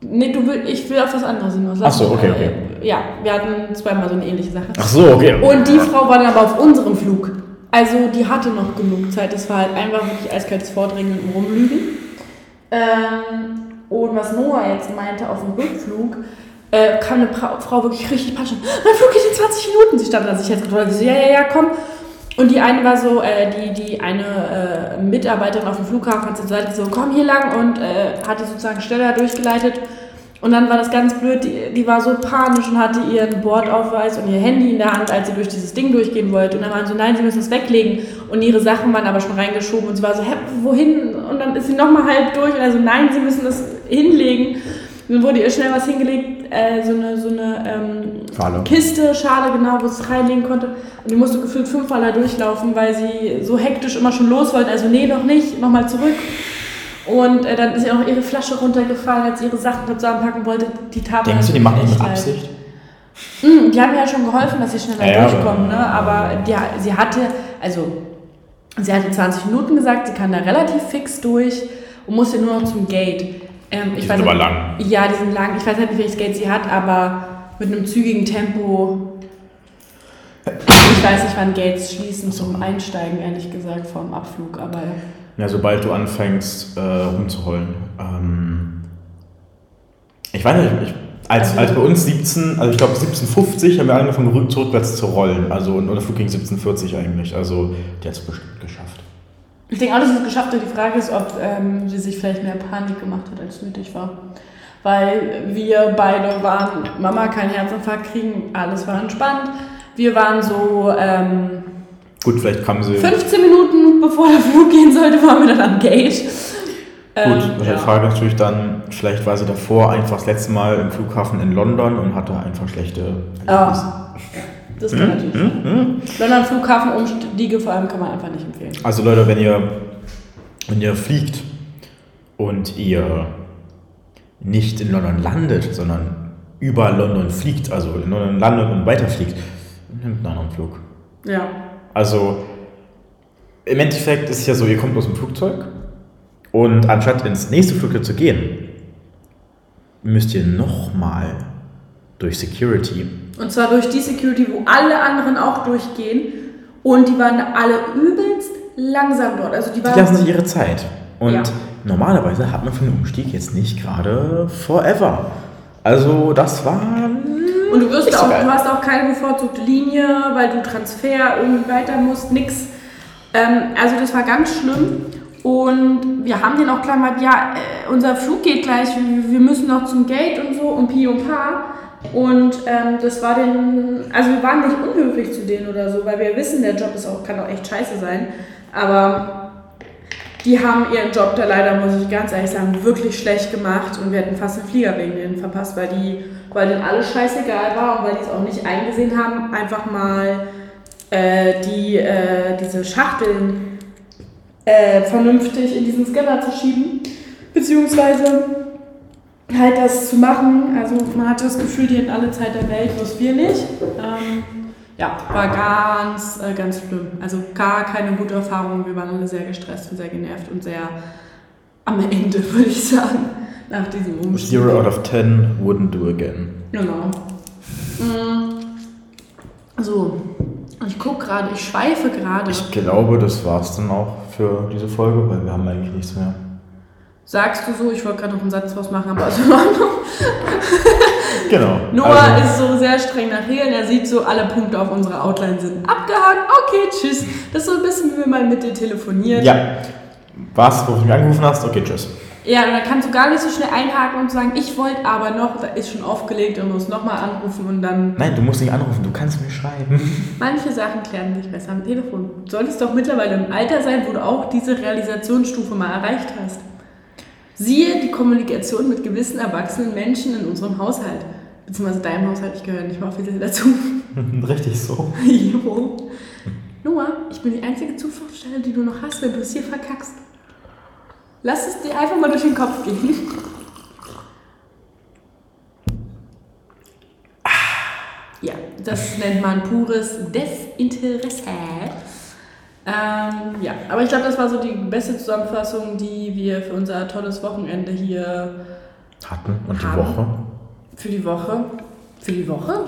Nee, du will, ich will auf was anderes hinaus. Ach so, okay, okay. Ja, wir hatten zweimal so eine ähnliche Sache. Ach so, okay. Und die Frau war dann aber auf unserem Flug. Also die hatte noch genug Zeit. Das war halt einfach wirklich eiskaltes Vordringen und Rumlügen. Ähm, und was Noah jetzt meinte auf dem Rückflug, äh, kam eine pra Frau wirklich richtig passiv. Mein Flug geht in 20 Minuten. Sie stand an Sicherheitskontrolle. Sie so, ja, ja, ja, komm. Und die eine war so, äh, die, die eine äh, Mitarbeiterin auf dem Flughafen hat Seite so, komm hier lang und äh, hatte sozusagen schneller durchgeleitet. Und dann war das ganz blöd, die, die war so panisch und hatte ihren Bordaufweis und ihr Handy in der Hand, als sie durch dieses Ding durchgehen wollte. Und dann waren sie so, nein, sie müssen es weglegen. Und ihre Sachen waren aber schon reingeschoben und sie war so, hä, wohin? Und dann ist sie nochmal halb durch und also, nein, sie müssen es hinlegen. Und dann wurde ihr schnell was hingelegt, äh, so eine, so eine ähm, Schale. Kiste, Schale, genau, wo sie es reinlegen konnte. Und die musste gefühlt fünfmal da durchlaufen, weil sie so hektisch immer schon los wollten. Also, nee, noch nicht, nochmal zurück. Und äh, dann ist ihr auch ihre Flasche runtergefallen, als sie ihre Sachen zusammenpacken wollte. Die tat Denkst du, die mir machen das mit. Absicht? Mm, Die haben ja schon geholfen, dass sie schneller Ja, ja, durchkommen, aber- ne? aber die, sie hatte, also sie hatte 20 Minuten gesagt, sie kann da relativ fix durch und musste nur noch zum Gate. Ähm, ich Die weiß sind aber lang. Ja, die sind lang. Ich weiß halt nicht, welches Gate sie hat, aber mit einem zügigen Tempo. Ich weiß nicht, wann Gates schließen zum Einsteigen, ehrlich gesagt, vor dem Abflug, aber Ja, sobald du anfängst, äh, rumzuheulen. Ähm, ich weiß nicht, ich, als, Also- als bei uns 17, also ich glaube 1750 haben wir angefangen, rück, zurückwärts zu rollen. Also und der Flug ging 1740 eigentlich. Also der hat es bestimmt geschafft. Ich denke auch, dass sie es geschafft hat. Die Frage ist, ob ähm, sie sich vielleicht mehr Panik gemacht hat, als nötig war. Weil wir beide waren, Mama, kein Herzinfarkt kriegen, alles war entspannt. Wir waren so ähm, Gut, vielleicht kam sie. 15 Minuten bevor der Flug gehen sollte, waren wir dann am Gate. Gut, Ähm, die ja. Frage natürlich dann, vielleicht war sie davor einfach das letzte Mal im Flughafen in London und hatte einfach schlechte Erlebnisse. Ja, das kann natürlich sein. London Flughafen Umstiege vor allem kann man einfach nicht empfehlen. Also Leute, wenn ihr, wenn ihr fliegt und ihr nicht in London landet, sondern über London fliegt, also in London landet und weiterfliegt, nehmt einen anderen Flug. Ja. Also im Endeffekt ist es ja so, ihr kommt aus dem Flugzeug und anstatt ins nächste Flugzeug zu gehen, müsst ihr nochmal durch Security. Und zwar durch die Security, wo alle anderen auch durchgehen. Und die waren alle übelst langsam dort. Also die Die waren. lassen sich ihre Zeit. Und Ja. normalerweise hat man für den Umstieg jetzt nicht gerade forever. Also das war... Und du wirst so auch, du hast auch keine bevorzugte Linie, weil du Transfer irgendwie weiter musst, nix. Ähm, also das war ganz schlimm. Und wir haben den auch klar gemacht, ja, äh, unser Flug geht gleich, wir, wir müssen noch zum Gate und so und Pi und Pa. Und ähm, das war den, also wir waren nicht unhöflich zu denen oder so, weil wir wissen, der Job ist auch, kann auch echt scheiße sein. Aber die haben ihren Job da leider, muss ich ganz ehrlich sagen, wirklich schlecht gemacht und wir hätten fast den Flieger wegen denen verpasst, weil die, weil denen alles scheißegal war und weil die es auch nicht eingesehen haben, einfach mal äh, die, äh, diese Schachteln äh, vernünftig in diesen Scanner zu schieben, beziehungsweise halt das zu machen. Also man hatte das Gefühl, die hätten alle Zeit der Welt, bloß wir nicht. Ähm, ja, war ganz, äh, ganz schlimm. Also gar keine gute Erfahrung. Wir waren alle sehr gestresst und sehr genervt und sehr am Ende, würde ich sagen, nach diesem Umstieg. Zero out of ten wouldn't do again. Genau. Mm. So, ich gucke gerade, ich schweife gerade. Ich glaube, das war's dann auch für diese Folge, weil wir haben eigentlich nichts mehr. Sagst du so, ich wollte gerade noch einen Satz draus machen, aber ist in Ordnung. Genau. Noah also, ist so sehr streng nach Regeln. Er sieht so, alle Punkte auf unserer Outline sind abgehakt. Okay, tschüss. Das ist so ein bisschen, wie wir mal mit dir telefonieren. Ja. Was, wo du mich angerufen hast? Okay, tschüss. Ja, und dann kannst du gar nicht so schnell einhaken und sagen, ich wollte aber noch, da ist schon aufgelegt und muss nochmal anrufen und dann. Nein, du musst nicht anrufen, du kannst mir schreiben. Manche Sachen klären sich besser am Telefon. Du solltest doch mittlerweile im Alter sein, wo du auch diese Realisationsstufe mal erreicht hast. Siehe die Kommunikation mit gewissen erwachsenen Menschen in unserem Haushalt. Beziehungsweise deinem Haushalt, ich gehöre nicht mal offiziell dazu. Richtig so. jo. Noah, ich bin die einzige Zufluchtsstelle, die du noch hast, wenn du es hier verkackst. Lass es dir einfach mal durch den Kopf gehen. Ja, das nennt man pures Desinteresse. Ähm, ja, aber ich glaube, das war so die beste Zusammenfassung, die wir für unser tolles Wochenende hier Hatten und die Haben. Woche. für die Woche. Für die Woche?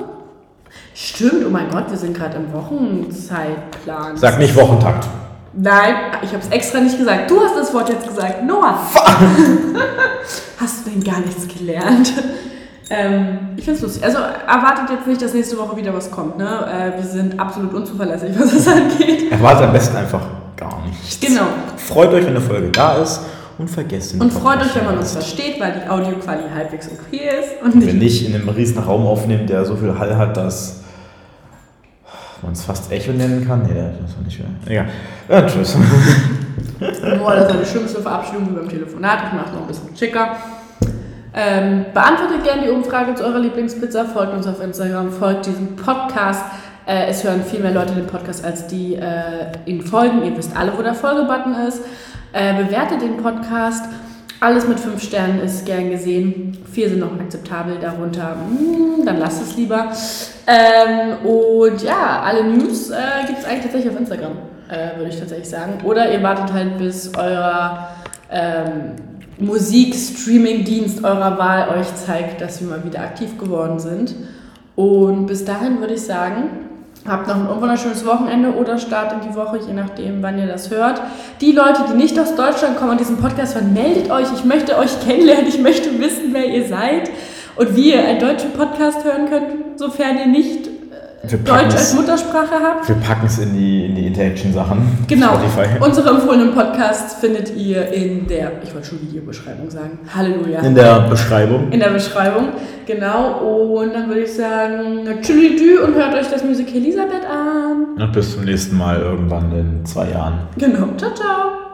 Stimmt, oh mein Gott, wir sind gerade im Wochenzeitplan. Sag nicht Wochentakt. Nein, ich habe es extra nicht gesagt. Du hast das Wort jetzt gesagt. Noah. hast du denn gar nichts gelernt? Ähm, ich finde es lustig. Also erwartet jetzt nicht, dass nächste Woche wieder was kommt. Ne? Äh, wir sind absolut unzuverlässig, was das angeht. Erwartet am besten einfach gar nichts. Genau. Freut euch, wenn eine Folge da ist und vergesst den Und freut euch, wenn man uns nicht. versteht, weil die Audioqualität halbwegs okay ist. Und Und wir nicht nicht in einem riesen Raum aufnehmen, der so viel Hall hat, dass man es fast Echo nennen kann. Nee, das war nicht schön. Egal. Ja, tschüss. Boah, das war die schlimmste Verabschiedung wie beim Telefonat. Ich mache noch ein bisschen schicker. Ähm, beantwortet gerne die Umfrage zu eurer Lieblingspizza, folgt uns auf Instagram, folgt diesem Podcast. Äh, es hören viel mehr Leute den Podcast, als die äh, ihn folgen. Ihr wisst alle, wo der Folgebutton ist. Äh, bewertet den Podcast Alles mit fünf Sternen ist gern gesehen. Vier sind noch akzeptabel, darunter, mm, dann lasst es lieber. Ähm, und ja, alle News äh, gibt es eigentlich tatsächlich auf Instagram, äh, würde ich tatsächlich sagen. Oder ihr wartet halt, bis euer ähm, Musikstreaming-Dienst eurer Wahl euch zeigt, dass wir mal wieder aktiv geworden sind. Und bis dahin würde ich sagen, habt noch ein wunderschönes Wochenende oder Start in die Woche, je nachdem, wann ihr das hört. Die Leute, die nicht aus Deutschland kommen und diesen Podcast hören, meldet euch. Ich möchte euch kennenlernen. Ich möchte wissen, wer ihr seid und wie ihr einen deutschen Podcast hören könnt, sofern ihr nicht Deutsch als Muttersprache habt. Wir packen es in die, in die Interaction-Sachen. Genau. Spotify. Unsere empfohlenen Podcasts findet ihr in der, ich wollte schon Videobeschreibung sagen. Halleluja. In der Beschreibung. In der Beschreibung, genau. Und dann würde ich sagen, tschüss und hört euch das Musik Elisabeth an. Und bis zum nächsten Mal irgendwann in zwei Jahren. Genau. Ciao, ciao.